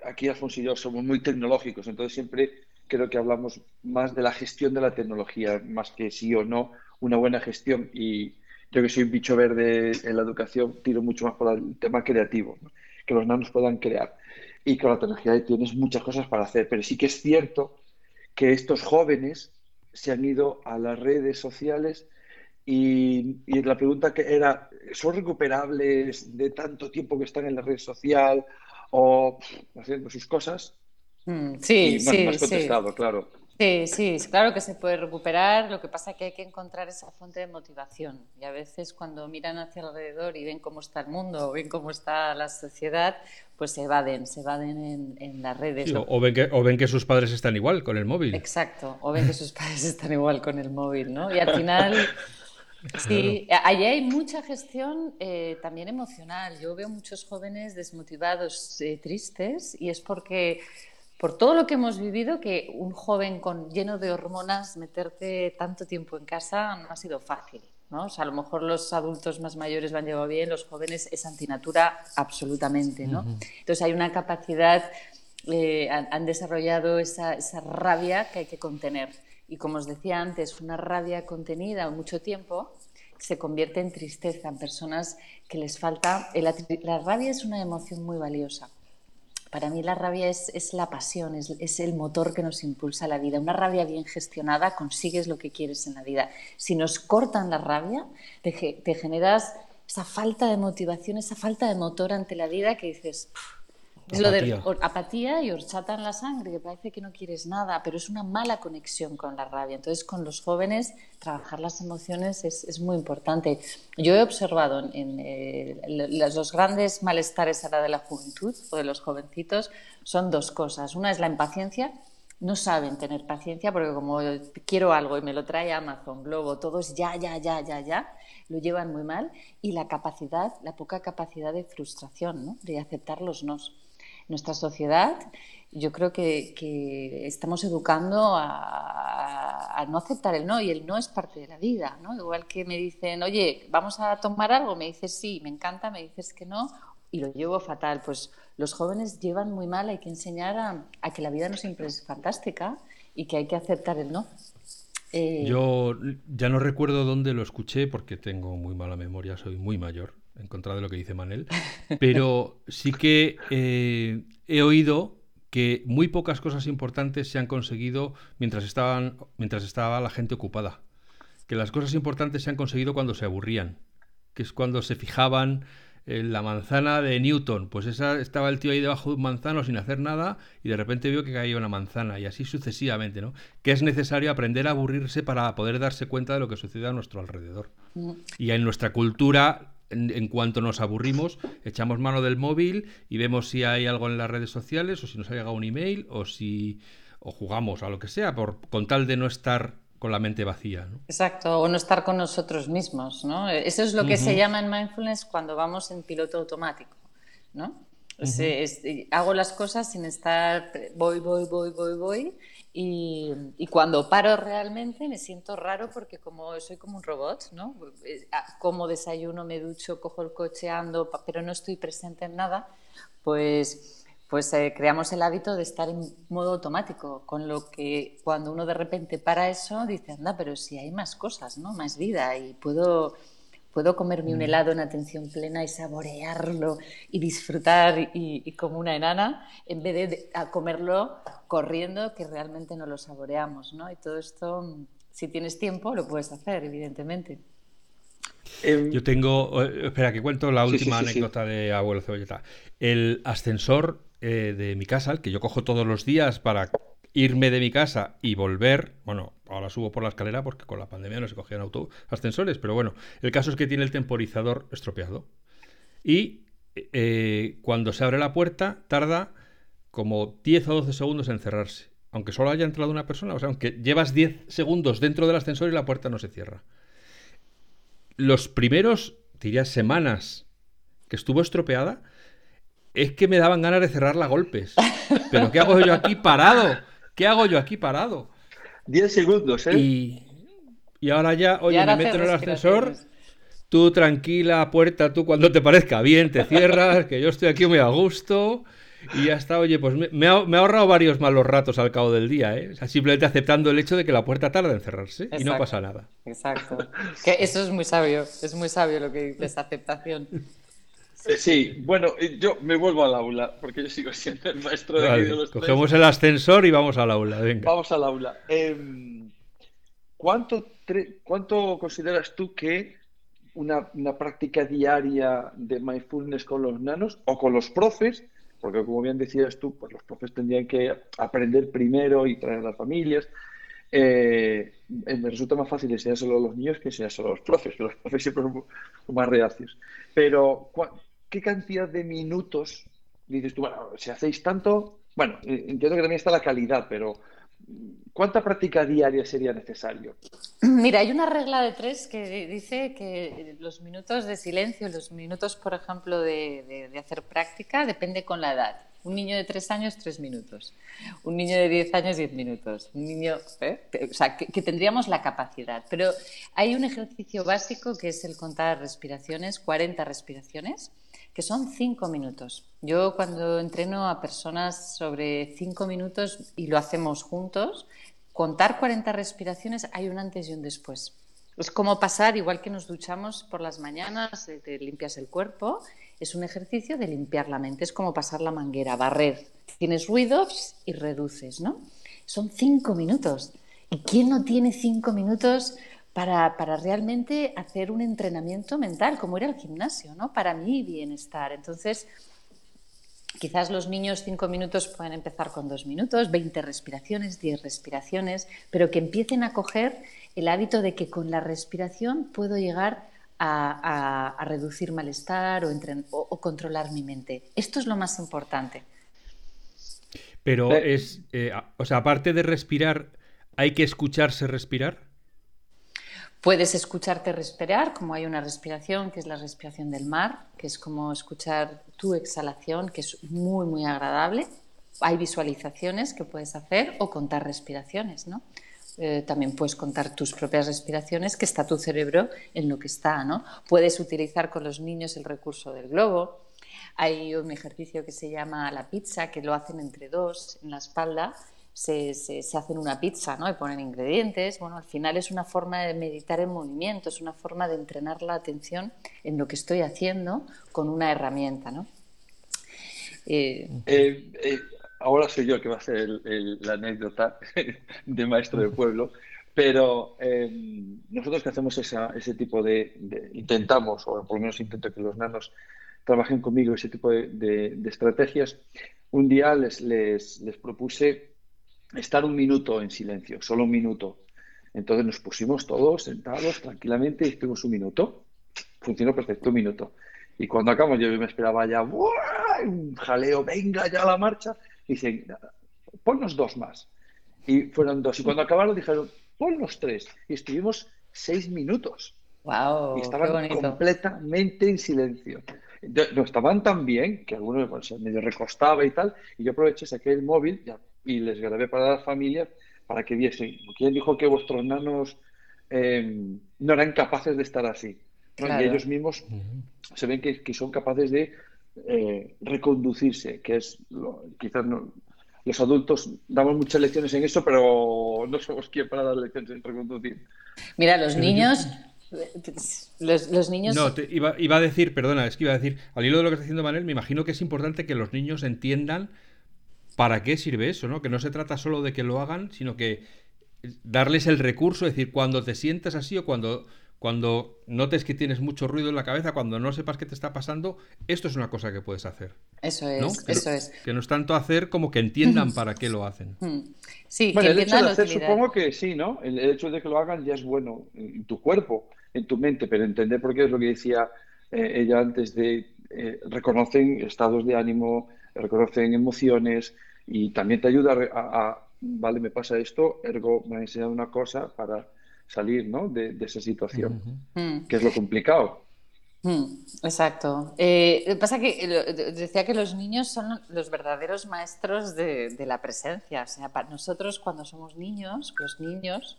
aquí Alfonso y yo somos muy tecnológicos, entonces siempre creo que hablamos más de la gestión de la tecnología, más que sí o no una buena gestión. Y yo que soy un bicho verde en la educación, tiro mucho más por el tema creativo, que los nanos puedan crear y con la tecnología tienes muchas cosas para hacer, pero sí que es cierto que estos jóvenes se han ido a las redes sociales y, la pregunta que era, ¿son recuperables de tanto tiempo que están en la red social o haciendo sus cosas? Mm, sí, y, sí, has contestado, claro. Sí, sí, claro que se puede recuperar, lo que pasa es que hay que encontrar esa fuente de motivación y a veces cuando miran hacia alrededor y ven cómo está el mundo o ven cómo está la sociedad, pues se evaden, se evaden en, las redes. o, ven que, o ven que sus padres están igual con el móvil. Exacto, o ven que sus padres están igual con el móvil, ¿no? Y al final... Sí, allí hay mucha gestión eh, también emocional. Yo veo muchos jóvenes desmotivados, eh, tristes, y es porque por todo lo que hemos vivido, que un joven con, lleno de hormonas, meterte tanto tiempo en casa no ha sido fácil. ¿no? O sea, a lo mejor los adultos más mayores lo han llevado bien, los jóvenes es antinatura absolutamente. ¿no? Entonces hay una capacidad, eh, han, desarrollado esa, esa rabia que hay que contener. Y como os decía antes, una rabia contenida mucho tiempo se convierte en tristeza en personas que les falta. La, rabia es una emoción muy valiosa. Para mí la rabia es, la pasión, es, el motor que nos impulsa a la vida. Una rabia bien gestionada consigues lo que quieres en la vida. Si nos cortan la rabia, te, generas esa falta de motivación, esa falta de motor ante la vida que dices, es lo de apatía y horchata en la sangre, que parece que no quieres nada, pero es una mala conexión con la rabia. Entonces, con los jóvenes, trabajar las emociones es, muy importante. Yo he observado en, eh, los grandes malestares ahora de la juventud o de los jovencitos son dos cosas. Una es la impaciencia. No saben tener paciencia porque como quiero algo y me lo trae Amazon, Globo, todo es ya, ya, ya, ya, ya, lo llevan muy mal. Y la capacidad, la poca capacidad de frustración, ¿no? de aceptar los nos nuestra sociedad, yo creo que, estamos educando a, no aceptar el no y el no es parte de la vida, ¿no? Igual que me dicen, oye, vamos a tomar algo, me dices sí, me encanta, me dices que no y lo llevo fatal. Pues los jóvenes llevan muy mal, hay que enseñar a, que la vida no siempre es fantástica y que hay que aceptar el no. Eh, yo ya no recuerdo dónde lo escuché porque tengo muy mala memoria, soy muy mayor en contra de lo que dice Manel, pero sí que eh, he oído que muy pocas cosas importantes se han conseguido mientras, estaban, mientras estaba la gente ocupada. Que las cosas importantes se han conseguido cuando se aburrían, que es cuando se fijaban en la manzana de Newton. Pues esa estaba el tío ahí debajo de un manzano sin hacer nada y de repente vio que caía una manzana y así sucesivamente, ¿no? Que es necesario aprender a aburrirse para poder darse cuenta de lo que sucede a nuestro alrededor. Mm. Y en nuestra cultura en, cuanto nos aburrimos, echamos mano del móvil y vemos si hay algo en las redes sociales o si nos ha llegado un email o si o jugamos a lo que sea, por, con tal de no estar con la mente vacía. Exacto, o no estar con nosotros mismos. ¿no? Eso es lo que se llama en mindfulness cuando vamos en piloto automático. ¿no? hago las cosas sin estar voy, voy, voy, voy, voy y, cuando paro realmente me siento raro porque como soy como un robot, ¿no? Eh, ah, como desayuno, me ducho, cojo el coche, ando, pero no estoy presente en nada, pues, pues eh, creamos el hábito de estar en modo automático, con lo que cuando uno de repente para eso dice, anda, pero si hay más cosas, ¿no? Más vida y puedo puedo comerme un mm. helado en atención plena y saborearlo y disfrutar y, como una enana, en vez de, comerlo corriendo, que realmente no lo saboreamos, ¿no? Y todo esto, si tienes tiempo, lo puedes hacer, evidentemente. Em, Yo tengo, espera, que cuento la última anécdota de Abuelo Cebolleta. El ascensor eh, de mi casa, el que yo cojo todos los días para irme de mi casa y volver, bueno, ahora subo por la escalera porque con la pandemia no se cogían auto ascensores, pero bueno, el caso es que tiene el temporizador estropeado. Y eh, cuando se abre la puerta tarda como 10 o 12 segundos en cerrarse, aunque solo haya entrado una persona, o sea, aunque llevas 10 segundos dentro del ascensor y la puerta no se cierra. Los primeros, diría, semanas que estuvo estropeada, es que me daban ganas de cerrarla a golpes. Pero ¿qué hago yo aquí parado? ¿Qué hago yo aquí parado? 10 segundos, ¿eh? Y, ahora ya, oye, me meto en el ascensor. Tú tranquila, puerta, tú cuando te parezca bien, te cierras, que yo estoy aquí muy a gusto. Y ya está, oye, pues me, ha, ahorrado varios malos ratos al cabo del día, ¿eh? O sea, simplemente aceptando el hecho de que la puerta tarda en cerrarse y no pasa nada. Exacto. Que eso es muy sabio, es muy sabio lo que dices, aceptación. Eh, sí, bueno, yo me vuelvo al aula, porque yo sigo siendo el maestro de, los Cogemos el ascensor y vamos al aula, venga. Vamos al aula. Em, ¿cuánto, ¿Cuánto consideras tú que una, práctica diaria de mindfulness con los nanos o con los profes porque como bien decías tú, pues los profes tendrían que aprender primero y traer a las familias. Eh, me resulta más fácil enseñárselo a los niños que enseñárselo a los profes, que los profes siempre son más reacios. Pero, ¿qué cantidad de minutos dices tú, bueno, si hacéis tanto, bueno, eh, entiendo que también está la calidad, pero ¿cuánta práctica diaria sería necesario? Mira, hay una regla de tres que dice que los minutos de silencio, los minutos, por ejemplo, de, hacer práctica, depende con la edad. Un niño de tres años, tres minutos. Un niño de diez años, diez minutos. Un niño, ¿eh? o sea, que, tendríamos la capacidad. Pero hay un ejercicio básico que es el contar respiraciones, 40 respiraciones que son cinco minutos. Yo cuando entreno a personas sobre cinco minutos y lo hacemos juntos, contar 40 respiraciones hay un antes y un después. Es como pasar, igual que nos duchamos por las mañanas, eh, te limpias el cuerpo, es un ejercicio de limpiar la mente, es como pasar la manguera, barrer. Tienes ruidos y reduces, ¿no? Son cinco minutos. ¿Y quién no tiene cinco minutos para, para, realmente hacer un entrenamiento mental, como era el gimnasio, ¿no? Para mi bienestar. Entonces, quizás los niños cinco minutos pueden empezar con dos minutos, 20 respiraciones, 10 respiraciones, pero que empiecen a coger el hábito de que con la respiración puedo llegar a, a, reducir malestar o, o, controlar mi mente. Esto es lo más importante. Pero es, eh, o sea, aparte de respirar, ¿hay que escucharse respirar? Puedes escucharte respirar, como hay una respiración que es la respiración del mar, que es como escuchar tu exhalación, que es muy, muy agradable. Hay visualizaciones que puedes hacer o contar respiraciones, ¿no? Eh, también puedes contar tus propias respiraciones, que está tu cerebro en lo que está, ¿no? Puedes utilizar con los niños el recurso del globo. Hay un ejercicio que se llama la pizza, que lo hacen entre dos en la espalda se, se, hacen una pizza ¿no? y ponen ingredientes. Bueno, al final es una forma de meditar en movimiento, es una forma de entrenar la atención en lo que estoy haciendo con una herramienta. ¿no? Eh, eh, eh, ahora soy yo el que va a hacer la anécdota de maestro de pueblo, pero nosotros que hacemos ese tipo de, intentamos, o por lo menos intento que los nanos trabajen conmigo ese tipo de, estrategias, un día les, les, les propuse estar un minuto en silencio, solo un minuto. Entonces nos pusimos todos sentados tranquilamente y estuvimos un minuto. Funcionó perfecto, un minuto. Y cuando acabamos, yo me esperaba ya un jaleo, venga ya la marcha. Y dicen, ponnos dos más. Y fueron dos. Y cuando acabaron dijeron, ponnos tres. Y estuvimos seis minutos. Wow, y estaban completamente en silencio. No estaban tan bien que algunos pues, medio recostaba y tal. Y yo aproveché, saqué el móvil, ya y les grabé para las familias para que viesen. ¿Quién dijo que vuestros nanos em, no eran capaces de estar así? Y ellos mismos se ven que, son capaces de eh, reconducirse, que es quizás los adultos damos muchas lecciones en eso, pero no somos quien para dar lecciones en reconducir. Mira, los niños los, niños. No, iba, iba, a decir, perdona, es que iba a decir, al hilo de lo que está diciendo Manel, me imagino que es importante que los niños entiendan ¿para qué sirve eso? ¿no? Que no se trata solo de que lo hagan, sino que darles el recurso, es decir, cuando te sientas así o cuando, cuando notes que tienes mucho ruido en la cabeza, cuando no sepas qué te está pasando, esto es una cosa que puedes hacer. Eso es, eso es. Que no es tanto hacer como que entiendan para qué lo hacen. Sí, bueno, el hecho de hacer, supongo que sí, ¿no? El hecho de que lo hagan ya es bueno en tu cuerpo, en tu mente, pero entender por qué es lo que decía eh, ella antes de eh, reconocen estados de ánimo, reconocen emociones y también te ayuda a, vale, me pasa esto, ergo me ha enseñado una cosa para salir ¿no? de, esa situación, que es lo complicado. Mm, exacto. Eh, pasa que decía que los niños son los verdaderos maestros de, la presencia. O sea, para nosotros cuando somos niños, los niños,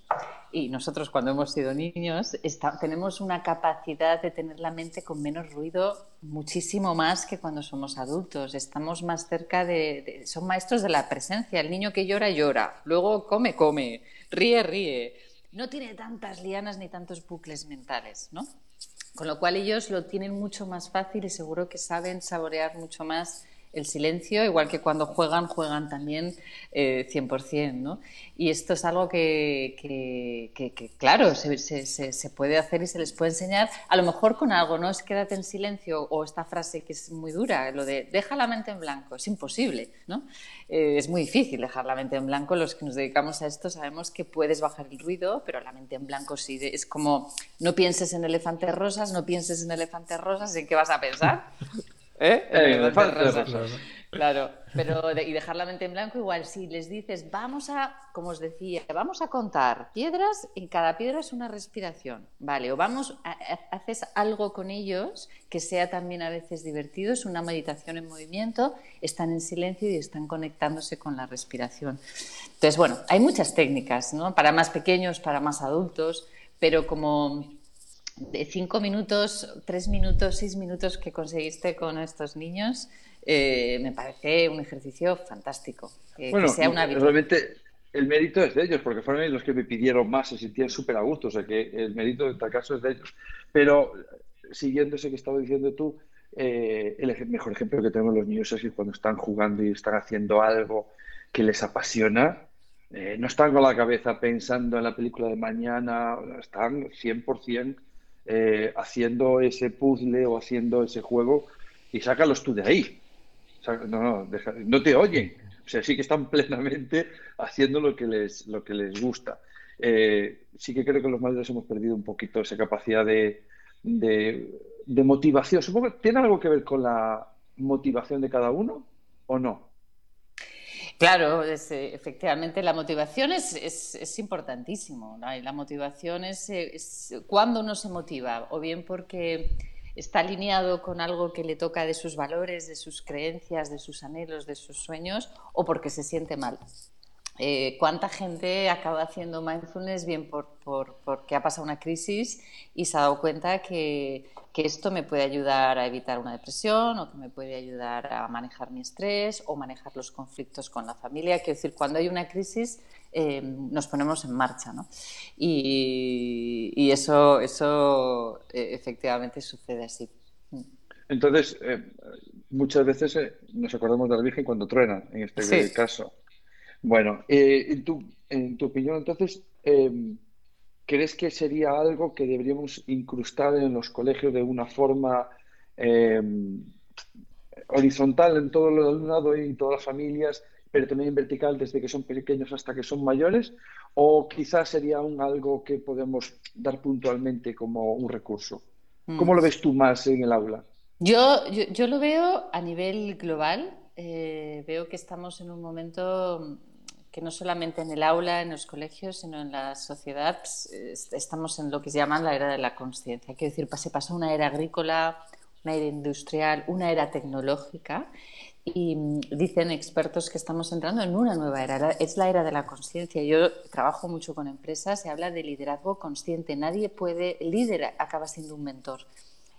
y nosotros cuando hemos sido niños, tenemos una capacidad de tener la mente con menos ruido muchísimo más que cuando somos adultos. Estamos más cerca de, Son maestros de la presencia. El niño que llora, llora. Luego come, come. Ríe, ríe. No tiene tantas lianas ni tantos bucles mentales, ¿no? Con lo cual ellos lo tienen mucho más fácil y seguro que saben saborear mucho más el silencio, igual que cuando juegan, juegan también 100%, eh, ¿no? Y esto es algo que, claro, se, puede hacer y se les puede enseñar, a lo mejor con algo, ¿no? Es quédate en silencio o esta frase que es muy dura, lo de deja la mente en blanco, es imposible, ¿no? Eh, es muy difícil dejar la mente en blanco, los que nos dedicamos a esto sabemos que puedes bajar el ruido, pero la mente en blanco sí, es como no pienses en elefantes rosas, no pienses en elefantes rosas, ¿en qué vas a pensar? ¿Eh? Claro, pero y dejar la mente en blanco igual, si les dices, vamos a, como os decía, vamos a contar piedras, y cada piedra es una respiración, ¿vale? O vamos, haces algo con ellos que sea también a veces divertido, es una meditación en movimiento, están en silencio y están conectándose con la respiración. Entonces, bueno, hay muchas técnicas, ¿no? Para más pequeños, para más adultos, pero como de cinco minutos, tres minutos, seis minutos que conseguiste con estos niños, eh, me parece un ejercicio fantástico. bueno, realmente el mérito es de ellos, porque fueron los que me pidieron más, se sentían súper a gusto, o sea que el mérito en tal caso es de ellos. Pero siguiendo ese que estaba diciendo tú, eh, el mejor ejemplo que tenemos los niños es que cuando están jugando y están haciendo algo que les apasiona, eh, no están con la cabeza pensando en la película de mañana, están 100% eh, haciendo ese puzzle o haciendo ese juego y sácalos tú de ahí. No, no, te oyen. O sea, sí que están plenamente haciendo lo que les, lo que les gusta. Eh, sí que creo que los madres hemos perdido un poquito esa capacidad de, de motivación. Supongo que tiene algo que ver con la motivación de cada uno o no. Claro, eh, efectivamente la motivación es, es, importantísimo. La motivación es, es, cuando uno se motiva, o bien porque está alineado con algo que le toca de sus valores, de sus creencias, de sus anhelos, de sus sueños, o porque se siente mal. Eh, ¿Cuánta gente acaba haciendo mindfulness bien por, porque ha pasado una crisis y se ha dado cuenta que, esto me puede ayudar a evitar una depresión o que me puede ayudar a manejar mi estrés o manejar los conflictos con la familia? Quiero decir, cuando hay una crisis eh, nos ponemos en marcha ¿no? y, eso, eso eh, efectivamente sucede así. Entonces, muchas veces nos acordamos de la Virgen cuando truena, en este caso. Bueno, eh, en, tu, en tu opinión, entonces, em, ¿crees que sería algo que deberíamos incrustar en los colegios de una forma em, horizontal en todo el alumnado y en todas las familias, pero también vertical desde que son pequeños hasta que son mayores? ¿O quizás sería un algo que podemos dar puntualmente como un recurso? ¿Cómo lo mm. ves tú más en el aula? Yo, yo, lo veo a nivel global. Eh, veo que estamos en un momento que no solamente en el aula, en los colegios, sino en la sociedad pues, estamos en lo que se llama la era de la conciencia. Quiero decir, se pasa una era agrícola, una era industrial, una era tecnológica y mm, dicen expertos que estamos entrando en una nueva era, es la era de la conciencia. Yo trabajo mucho con empresas, se habla de liderazgo consciente. Nadie puede, el líder acaba siendo un mentor.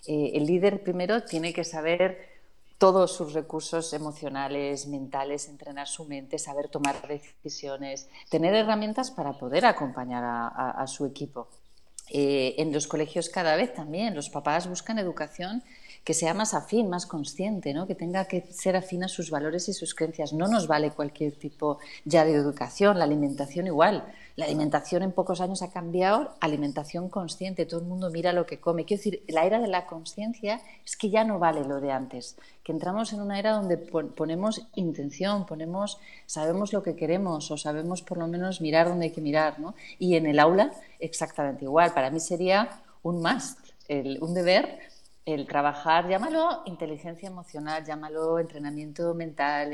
Eh, el líder primero tiene que saber todos sus recursos emocionales, mentales, entrenar su mente, saber tomar decisiones, tener herramientas para poder acompañar a, su equipo. Eh, en los colegios cada vez también los papás buscan educación que sea más afín, más consciente, ¿no? que tenga que ser afín a sus valores y sus creencias. No nos vale cualquier tipo ya de educación, la alimentación igual. La alimentación en pocos años ha cambiado, alimentación consciente, todo el mundo mira lo que come. Quiero decir, la era de la conciencia es que ya no vale lo de antes, que entramos en una era donde ponemos intención, ponemos, sabemos lo que queremos o sabemos por lo menos mirar dónde hay que mirar. ¿no? Y en el aula exactamente igual. Para mí sería un must, un deber el trabajar, llámalo inteligencia emocional, llámalo entrenamiento mental,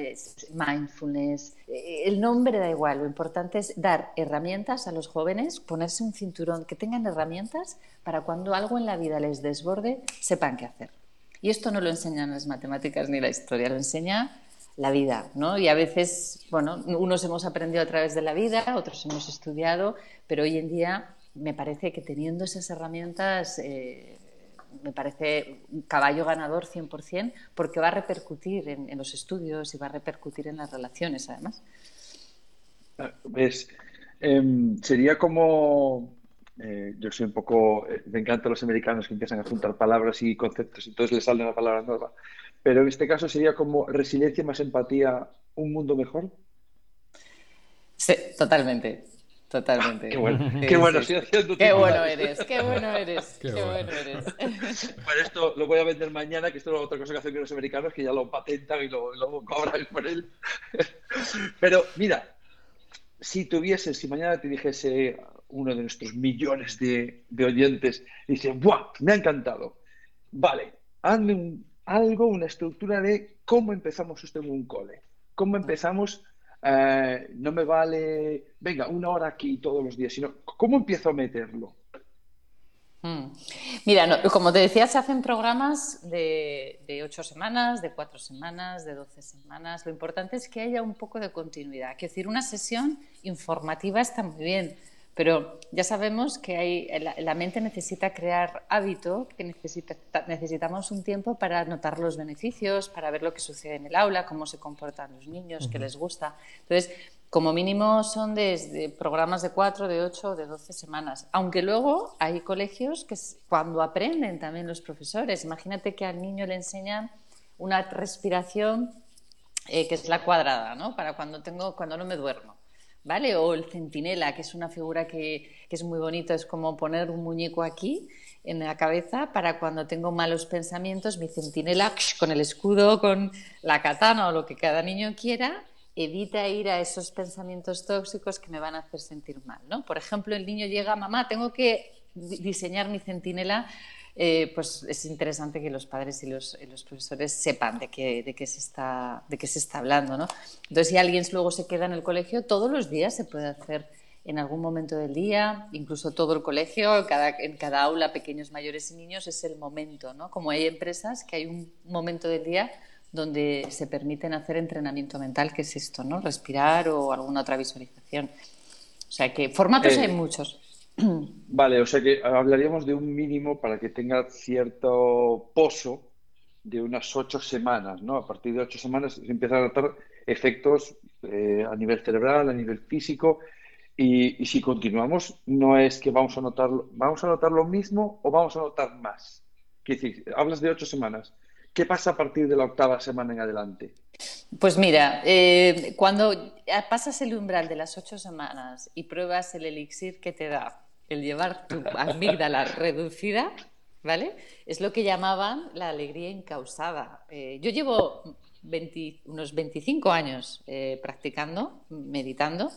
mindfulness, eh, el nombre da igual, lo importante es dar herramientas a los jóvenes, ponerse un cinturón, que tengan herramientas para cuando algo en la vida les desborde, sepan qué hacer. Y esto no lo enseñan las matemáticas ni la historia, lo enseña la vida, ¿no? Y a veces, bueno, unos hemos aprendido a través de la vida, otros hemos estudiado, pero hoy en día me parece que teniendo esas herramientas... Eh, me parece un caballo ganador 100% porque va a repercutir en, los estudios y va a repercutir en las relaciones además. Pues, sería como Eh, yo soy un poco, eh, me encantan los americanos que empiezan a juntar palabras y conceptos y entonces les sale una palabra nueva. Pero en este caso sería como resiliencia más empatía, un mundo mejor. Sí, totalmente. Totalmente. Qué bueno, qué bueno, Qué bueno eres, qué bueno eres, qué, bueno. eres. Para esto lo voy a vender mañana, que esto es otra cosa que hacen los americanos, que ya lo patentan y lo, cobran por él. Pero mira, si tuviese, si mañana te dijese uno de nuestros millones de, oyentes, dice, ¡buah! Me ha encantado. Vale, hazme algo, una estructura de cómo empezamos esto en un cole. ¿Cómo empezamos eh, no me vale, venga, una hora aquí todos los días, sino cómo empiezo a meterlo. Hmm. Mira, como te decía, se hacen programas de, de, ocho semanas, de cuatro semanas, de doce semanas. Lo importante es que haya un poco de continuidad. Es decir, una sesión informativa está muy bien, pero ya sabemos que hay, la, mente necesita crear hábito, que necesita, necesitamos un tiempo para notar los beneficios, para ver lo que sucede en el aula, cómo se comportan los niños, qué les gusta. Entonces, como mínimo son desde programas de cuatro, de ocho, de doce semanas. Aunque luego hay colegios que cuando aprenden también los profesores, imagínate que al niño le enseñan una respiración eh, que es la cuadrada, ¿no? Para cuando, tengo, cuando no me duermo. ¿Vale? O el centinela, que es una figura que, es muy bonito, es como poner un muñeco aquí en la cabeza para cuando tengo malos pensamientos, mi centinela con el escudo, con la katana o lo que cada niño quiera, evita ir a esos pensamientos tóxicos que me van a hacer sentir mal, ¿no? Por ejemplo, el niño llega, mamá, tengo que diseñar mi centinela eh, pues es interesante que los padres y los, profesores sepan de qué, de, qué se está, de qué se está hablando. ¿no? Entonces, si alguien luego se queda en el colegio, todos los días se puede hacer en algún momento del día, incluso todo el colegio, cada, en cada aula, pequeños, mayores y niños, es el momento. ¿no? Como hay empresas que hay un momento del día donde se permiten hacer entrenamiento mental, que es esto, ¿no? respirar o alguna otra visualización. O sea que formatos hay muchos. Vale, o sea que hablaríamos de un mínimo para que tenga cierto pozo de unas ocho semanas, ¿no? A partir de ocho semanas se empiezan a notar efectos eh, a nivel cerebral, a nivel físico, y, si continuamos, no es que vamos a notar, vamos a notar lo mismo o vamos a notar más. ¿Qué decir? Hablas de ocho semanas. ¿Qué pasa a partir de la octava semana en adelante? Pues mira, eh, cuando pasas el umbral de las ocho semanas y pruebas el elixir que te da el llevar tu amígdala reducida, ¿vale? Es lo que llamaban la alegría incausada. Eh, yo llevo unos 25 años eh, practicando, meditando,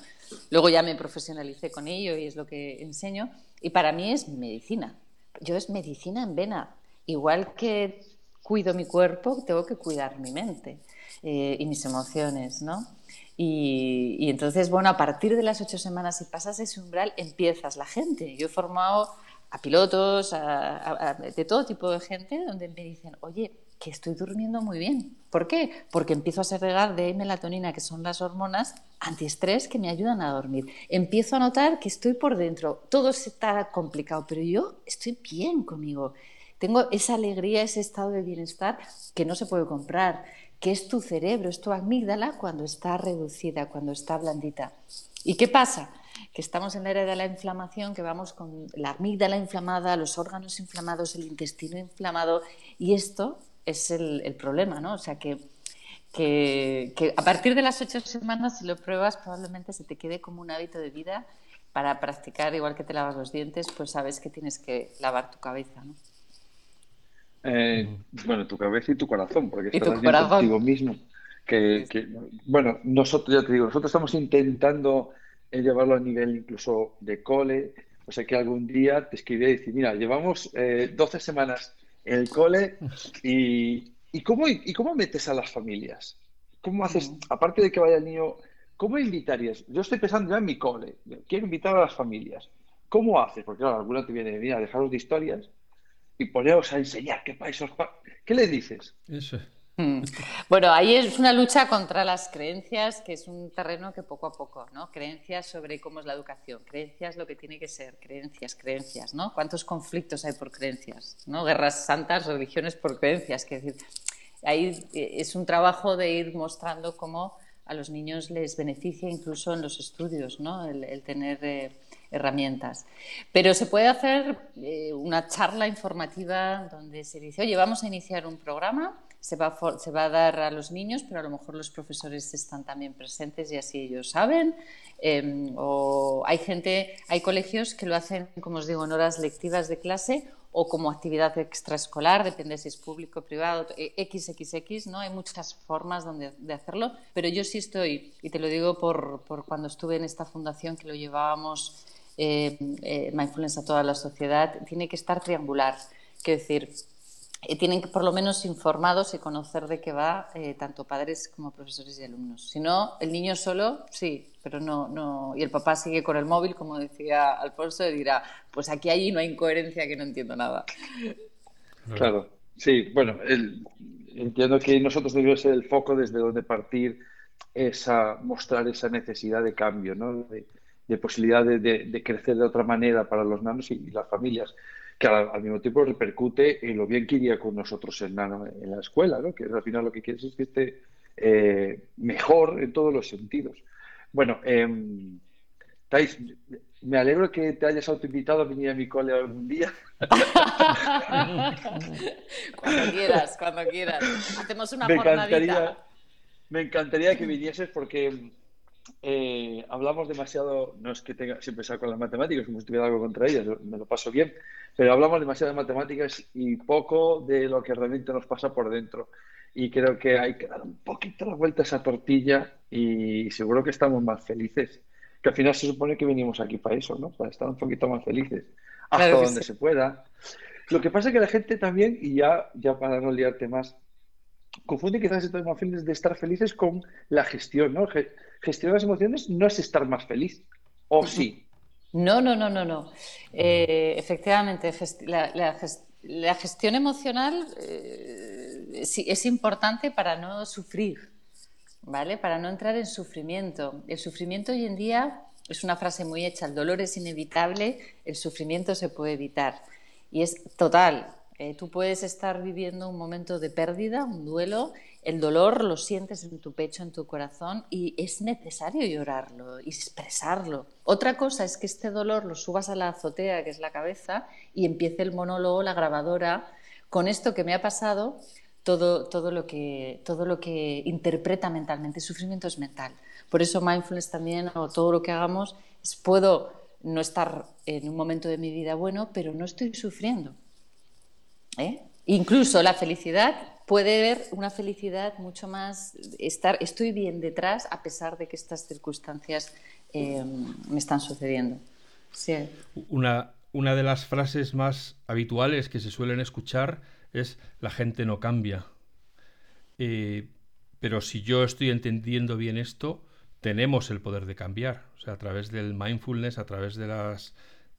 luego ya me profesionalicé con ello y es lo que enseño, y para mí es medicina. Yo es medicina en vena. Igual que cuido mi cuerpo, tengo que cuidar mi mente eh, y mis emociones, ¿no? Y, entonces, bueno, a partir de las ocho semanas, si pasas ese umbral, empiezas la gente. Yo he formado a pilotos, de todo tipo de gente, donde me dicen, oye, que estoy durmiendo muy bien. ¿Por qué? Porque empiezo a segregar de melatonina, que son las hormonas antiestrés que me ayudan a dormir. Empiezo a notar que estoy por dentro. Todo está complicado, pero yo estoy bien conmigo. Tengo esa alegría, ese estado de bienestar que no se puede comprar que es tu cerebro, es tu amígdala cuando está reducida, cuando está blandita. ¿Y qué pasa? Que estamos en la era de la inflamación, que vamos con la amígdala inflamada, los órganos inflamados, el intestino inflamado, y esto es el, problema, ¿no? O sea que, que, a partir de las ocho semanas, si lo pruebas, probablemente se te quede como un hábito de vida para practicar, igual que te lavas los dientes, pues sabes que tienes que lavar tu cabeza, ¿no? Eh, bueno, tu cabeza y tu corazón, porque estás bien contigo mismo. Que, bueno, nosotros, ya te digo, nosotros estamos intentando eh, llevarlo a nivel incluso de cole. O sea, que algún día te escribiré y decir, mira, llevamos eh, 12 semanas en el cole y, y, cómo, y cómo metes a las familias. ¿Cómo haces, aparte de que vaya el niño, cómo invitarías? Yo estoy pensando ya en mi cole, quiero invitar a las familias. ¿Cómo haces? Porque claro, alguna te viene, mira, dejaros de historias y poneros a enseñar qué países. ¿Qué le dices? Eso. Hmm. Bueno, ahí es una lucha contra las creencias, que es un terreno que poco a poco, ¿no? Creencias sobre cómo es la educación, creencias lo que tiene que ser, creencias, creencias, ¿no? ¿Cuántos conflictos hay por creencias, ¿no? Guerras santas, religiones por creencias, que decir, ahí eh, es un trabajo de ir mostrando cómo a los niños les beneficia incluso en los estudios, ¿no? el, tener eh, herramientas. Pero se puede hacer eh, una charla informativa donde se dice, oye, vamos a iniciar un programa, se va, se va, a dar a los niños, pero a lo mejor los profesores están también presentes y así ellos saben. Em, o hay gente, hay colegios que lo hacen, como os digo, en horas lectivas de clase o como actividad extraescolar, depende si es público privado, XXX, ¿no? Hay muchas formas donde, de hacerlo, pero yo sí estoy, y te lo digo por, por cuando estuve en esta fundación que lo llevábamos eh, eh, mindfulness a toda la sociedad, tiene que estar triangular. Quiero decir, eh, tienen que por lo menos informados y conocer de qué va eh, tanto padres como profesores y alumnos. Si no, el niño solo, sí, pero no, no. Y el papá sigue con el móvil, como decía Alfonso, y dirá, pues aquí hay no hay incoherencia que no entiendo nada. Claro, sí, bueno, entiendo que nosotros debemos ser el foco desde donde partir esa, mostrar esa necesidad de cambio, ¿no? de, posibilidad de, crecer de otra manera para los nanos y las familias que al, mismo tiempo repercute en lo bien que iría con nosotros en la, en la escuela, ¿no? que al final lo que quieres es que esté eh, mejor en todos los sentidos. Bueno, eh, Thais, me alegro que te hayas autoinvitado a venir a mi cole algún día. cuando quieras, cuando quieras. Hacemos una me encantaría, me encantaría que vinieses porque eh, hablamos demasiado, no es que tenga siempre saco las matemáticas, como si tuviera algo contra ellas, me lo paso bien, pero hablamos demasiado de matemáticas y poco de lo que realmente nos pasa por dentro. Y creo que hay que dar un poquito la vuelta a esa tortilla y seguro que estamos más felices. Que al final se supone que venimos aquí para eso, ¿no? Para estar un poquito más felices. Hasta donde se pueda. Lo que pasa es que la gente también, y ya, ya para no liarte más, confunde quizás estas emociones de estar felices con la gestión, ¿no? Gestionar las emociones no es estar más feliz, ¿o sí? No, no, no, no, no. Eh, efectivamente, la, gestión emocional eh, es importante para no sufrir, ¿vale? Para no entrar en sufrimiento. El sufrimiento hoy en día es una frase muy hecha, el dolor es inevitable, el sufrimiento se puede evitar. Y es total, eh, tú puedes estar viviendo un momento de pérdida, un duelo, el dolor lo sientes en tu pecho, en tu corazón y es necesario llorarlo y expresarlo. Otra cosa es que este dolor lo subas a la azotea, que es la cabeza, y empiece el monólogo, la grabadora, con esto que me ha pasado, todo, todo, lo, que, todo lo que interpreta mentalmente. Sufrimiento es mental. Por eso mindfulness también, o todo lo que hagamos, es puedo no estar en un momento de mi vida bueno, pero no estoy sufriendo. ¿Eh? Incluso la felicidad puede ver una felicidad mucho más estar estoy bien detrás a pesar de que estas circunstancias eh, me están sucediendo. Una, una de las frases más habituales que se suelen escuchar es la gente no cambia. Eh, pero si yo estoy entendiendo bien esto, tenemos el poder de cambiar. O sea, a través del mindfulness, a través de las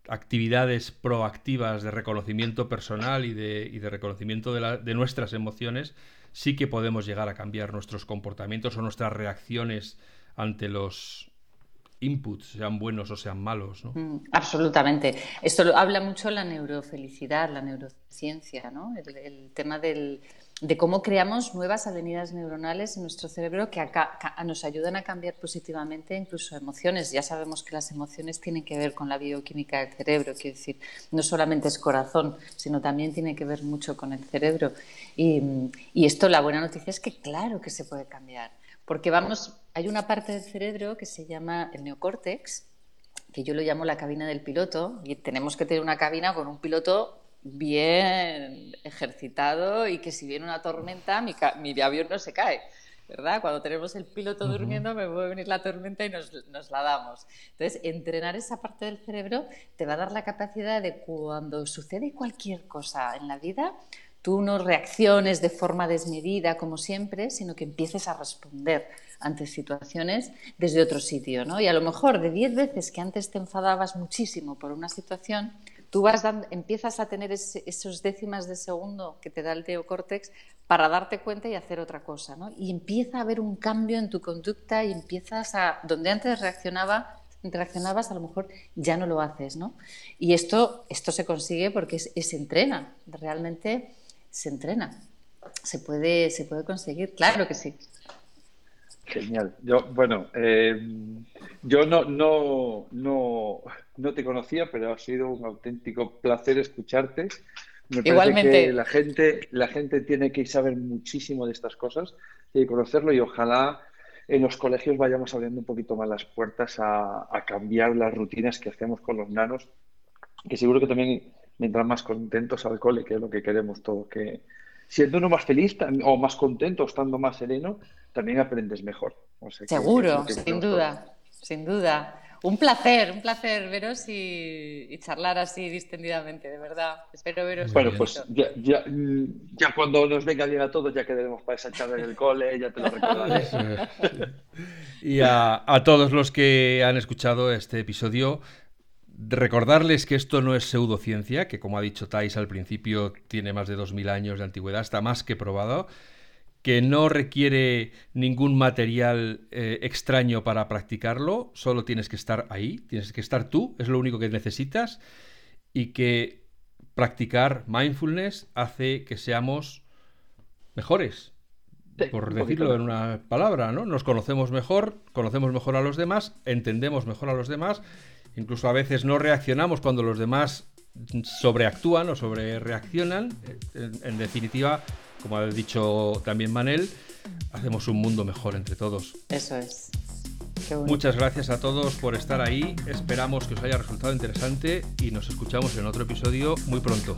actividades proactivas de reconocimiento personal y de, reconocimiento de, nuestras emociones, sí que podemos llegar a cambiar nuestros comportamientos o nuestras reacciones ante los inputs, sean buenos o sean malos. ¿no? Mm, absolutamente. Esto habla mucho la neurofelicidad, la neurociencia, ¿no? el tema del, de cómo creamos nuevas avenidas neuronales en nuestro cerebro que nos ayudan a cambiar positivamente incluso emociones. Ya sabemos que las emociones tienen que ver con la bioquímica del cerebro, quiero decir, no solamente es corazón, sino también tiene que ver mucho con el cerebro. Y, esto, la buena noticia es que claro que se puede cambiar, porque vamos, hay una parte del cerebro que se llama el neocórtex, que yo lo llamo la cabina del piloto, y tenemos que tener una cabina con un piloto bien ejercitado y que si viene una tormenta mi, mi avión no se cae. ¿verdad? Cuando tenemos el piloto durmiendo, me puede venir la tormenta y nos, nos, la damos. Entonces, entrenar esa parte del cerebro te va a dar la capacidad de cuando sucede cualquier cosa en la vida, tú no reacciones de forma desmedida, como siempre, sino que empieces a responder ante situaciones desde otro sitio, ¿no? Y a lo mejor de 10 veces que antes te enfadabas muchísimo por una situación, tú vas empiezas a tener esos décimas de segundo que te da el teocórtex para darte cuenta y hacer otra cosa, ¿no? Y empieza a haber un cambio en tu conducta y empiezas a, donde antes reaccionaba, reaccionabas, a lo mejor ya no lo haces, ¿no? Y esto, esto se consigue porque se entrena, realmente se entrena. Se puede, se puede conseguir, claro que sí. Genial. Yo, bueno, eh, yo no, no, no, no te conocía, pero ha sido un auténtico placer escucharte. Me parece Igualmente. que la gente, la gente tiene que saber muchísimo de estas cosas, y conocerlo y ojalá en los colegios vayamos abriendo un poquito más las puertas a, a cambiar las rutinas que hacemos con los nanos, que seguro que también vendrán más contentos al cole, que es lo que queremos todos, que siendo uno más feliz o más contento, estando más sereno, también aprendes mejor. O sea que Seguro, lo que sin duda, sin duda. Un placer, un placer veros y, y charlar así distendidamente, de verdad. Espero veros Bueno, pues ya, ya, mm, ya cuando nos venga bien a todos, ya quedaremos para esa charla en el cole, ya te lo recordaré. Y a, a todos los que han escuchado este episodio, recordarles que esto no es pseudociencia, que como ha dicho Thais al principio, tiene más de 2000 años de antigüedad, está más que probado, que no requiere ningún material eh, extraño para practicarlo, solo tienes que estar ahí, tienes que estar tú, es lo único que necesitas, y que practicar mindfulness hace que seamos mejores, por decirlo en una palabra, ¿no? Nos conocemos mejor, conocemos mejor a los demás, entendemos mejor a los demás, incluso a veces no reaccionamos cuando los demás sobreactúan o sobrereaccionan. En, en definitiva, como ha dicho también Manel, hacemos un mundo mejor entre todos. Eso es. Muchas gracias a todos por estar ahí, esperamos que os haya resultado interesante y nos escuchamos en otro episodio muy pronto.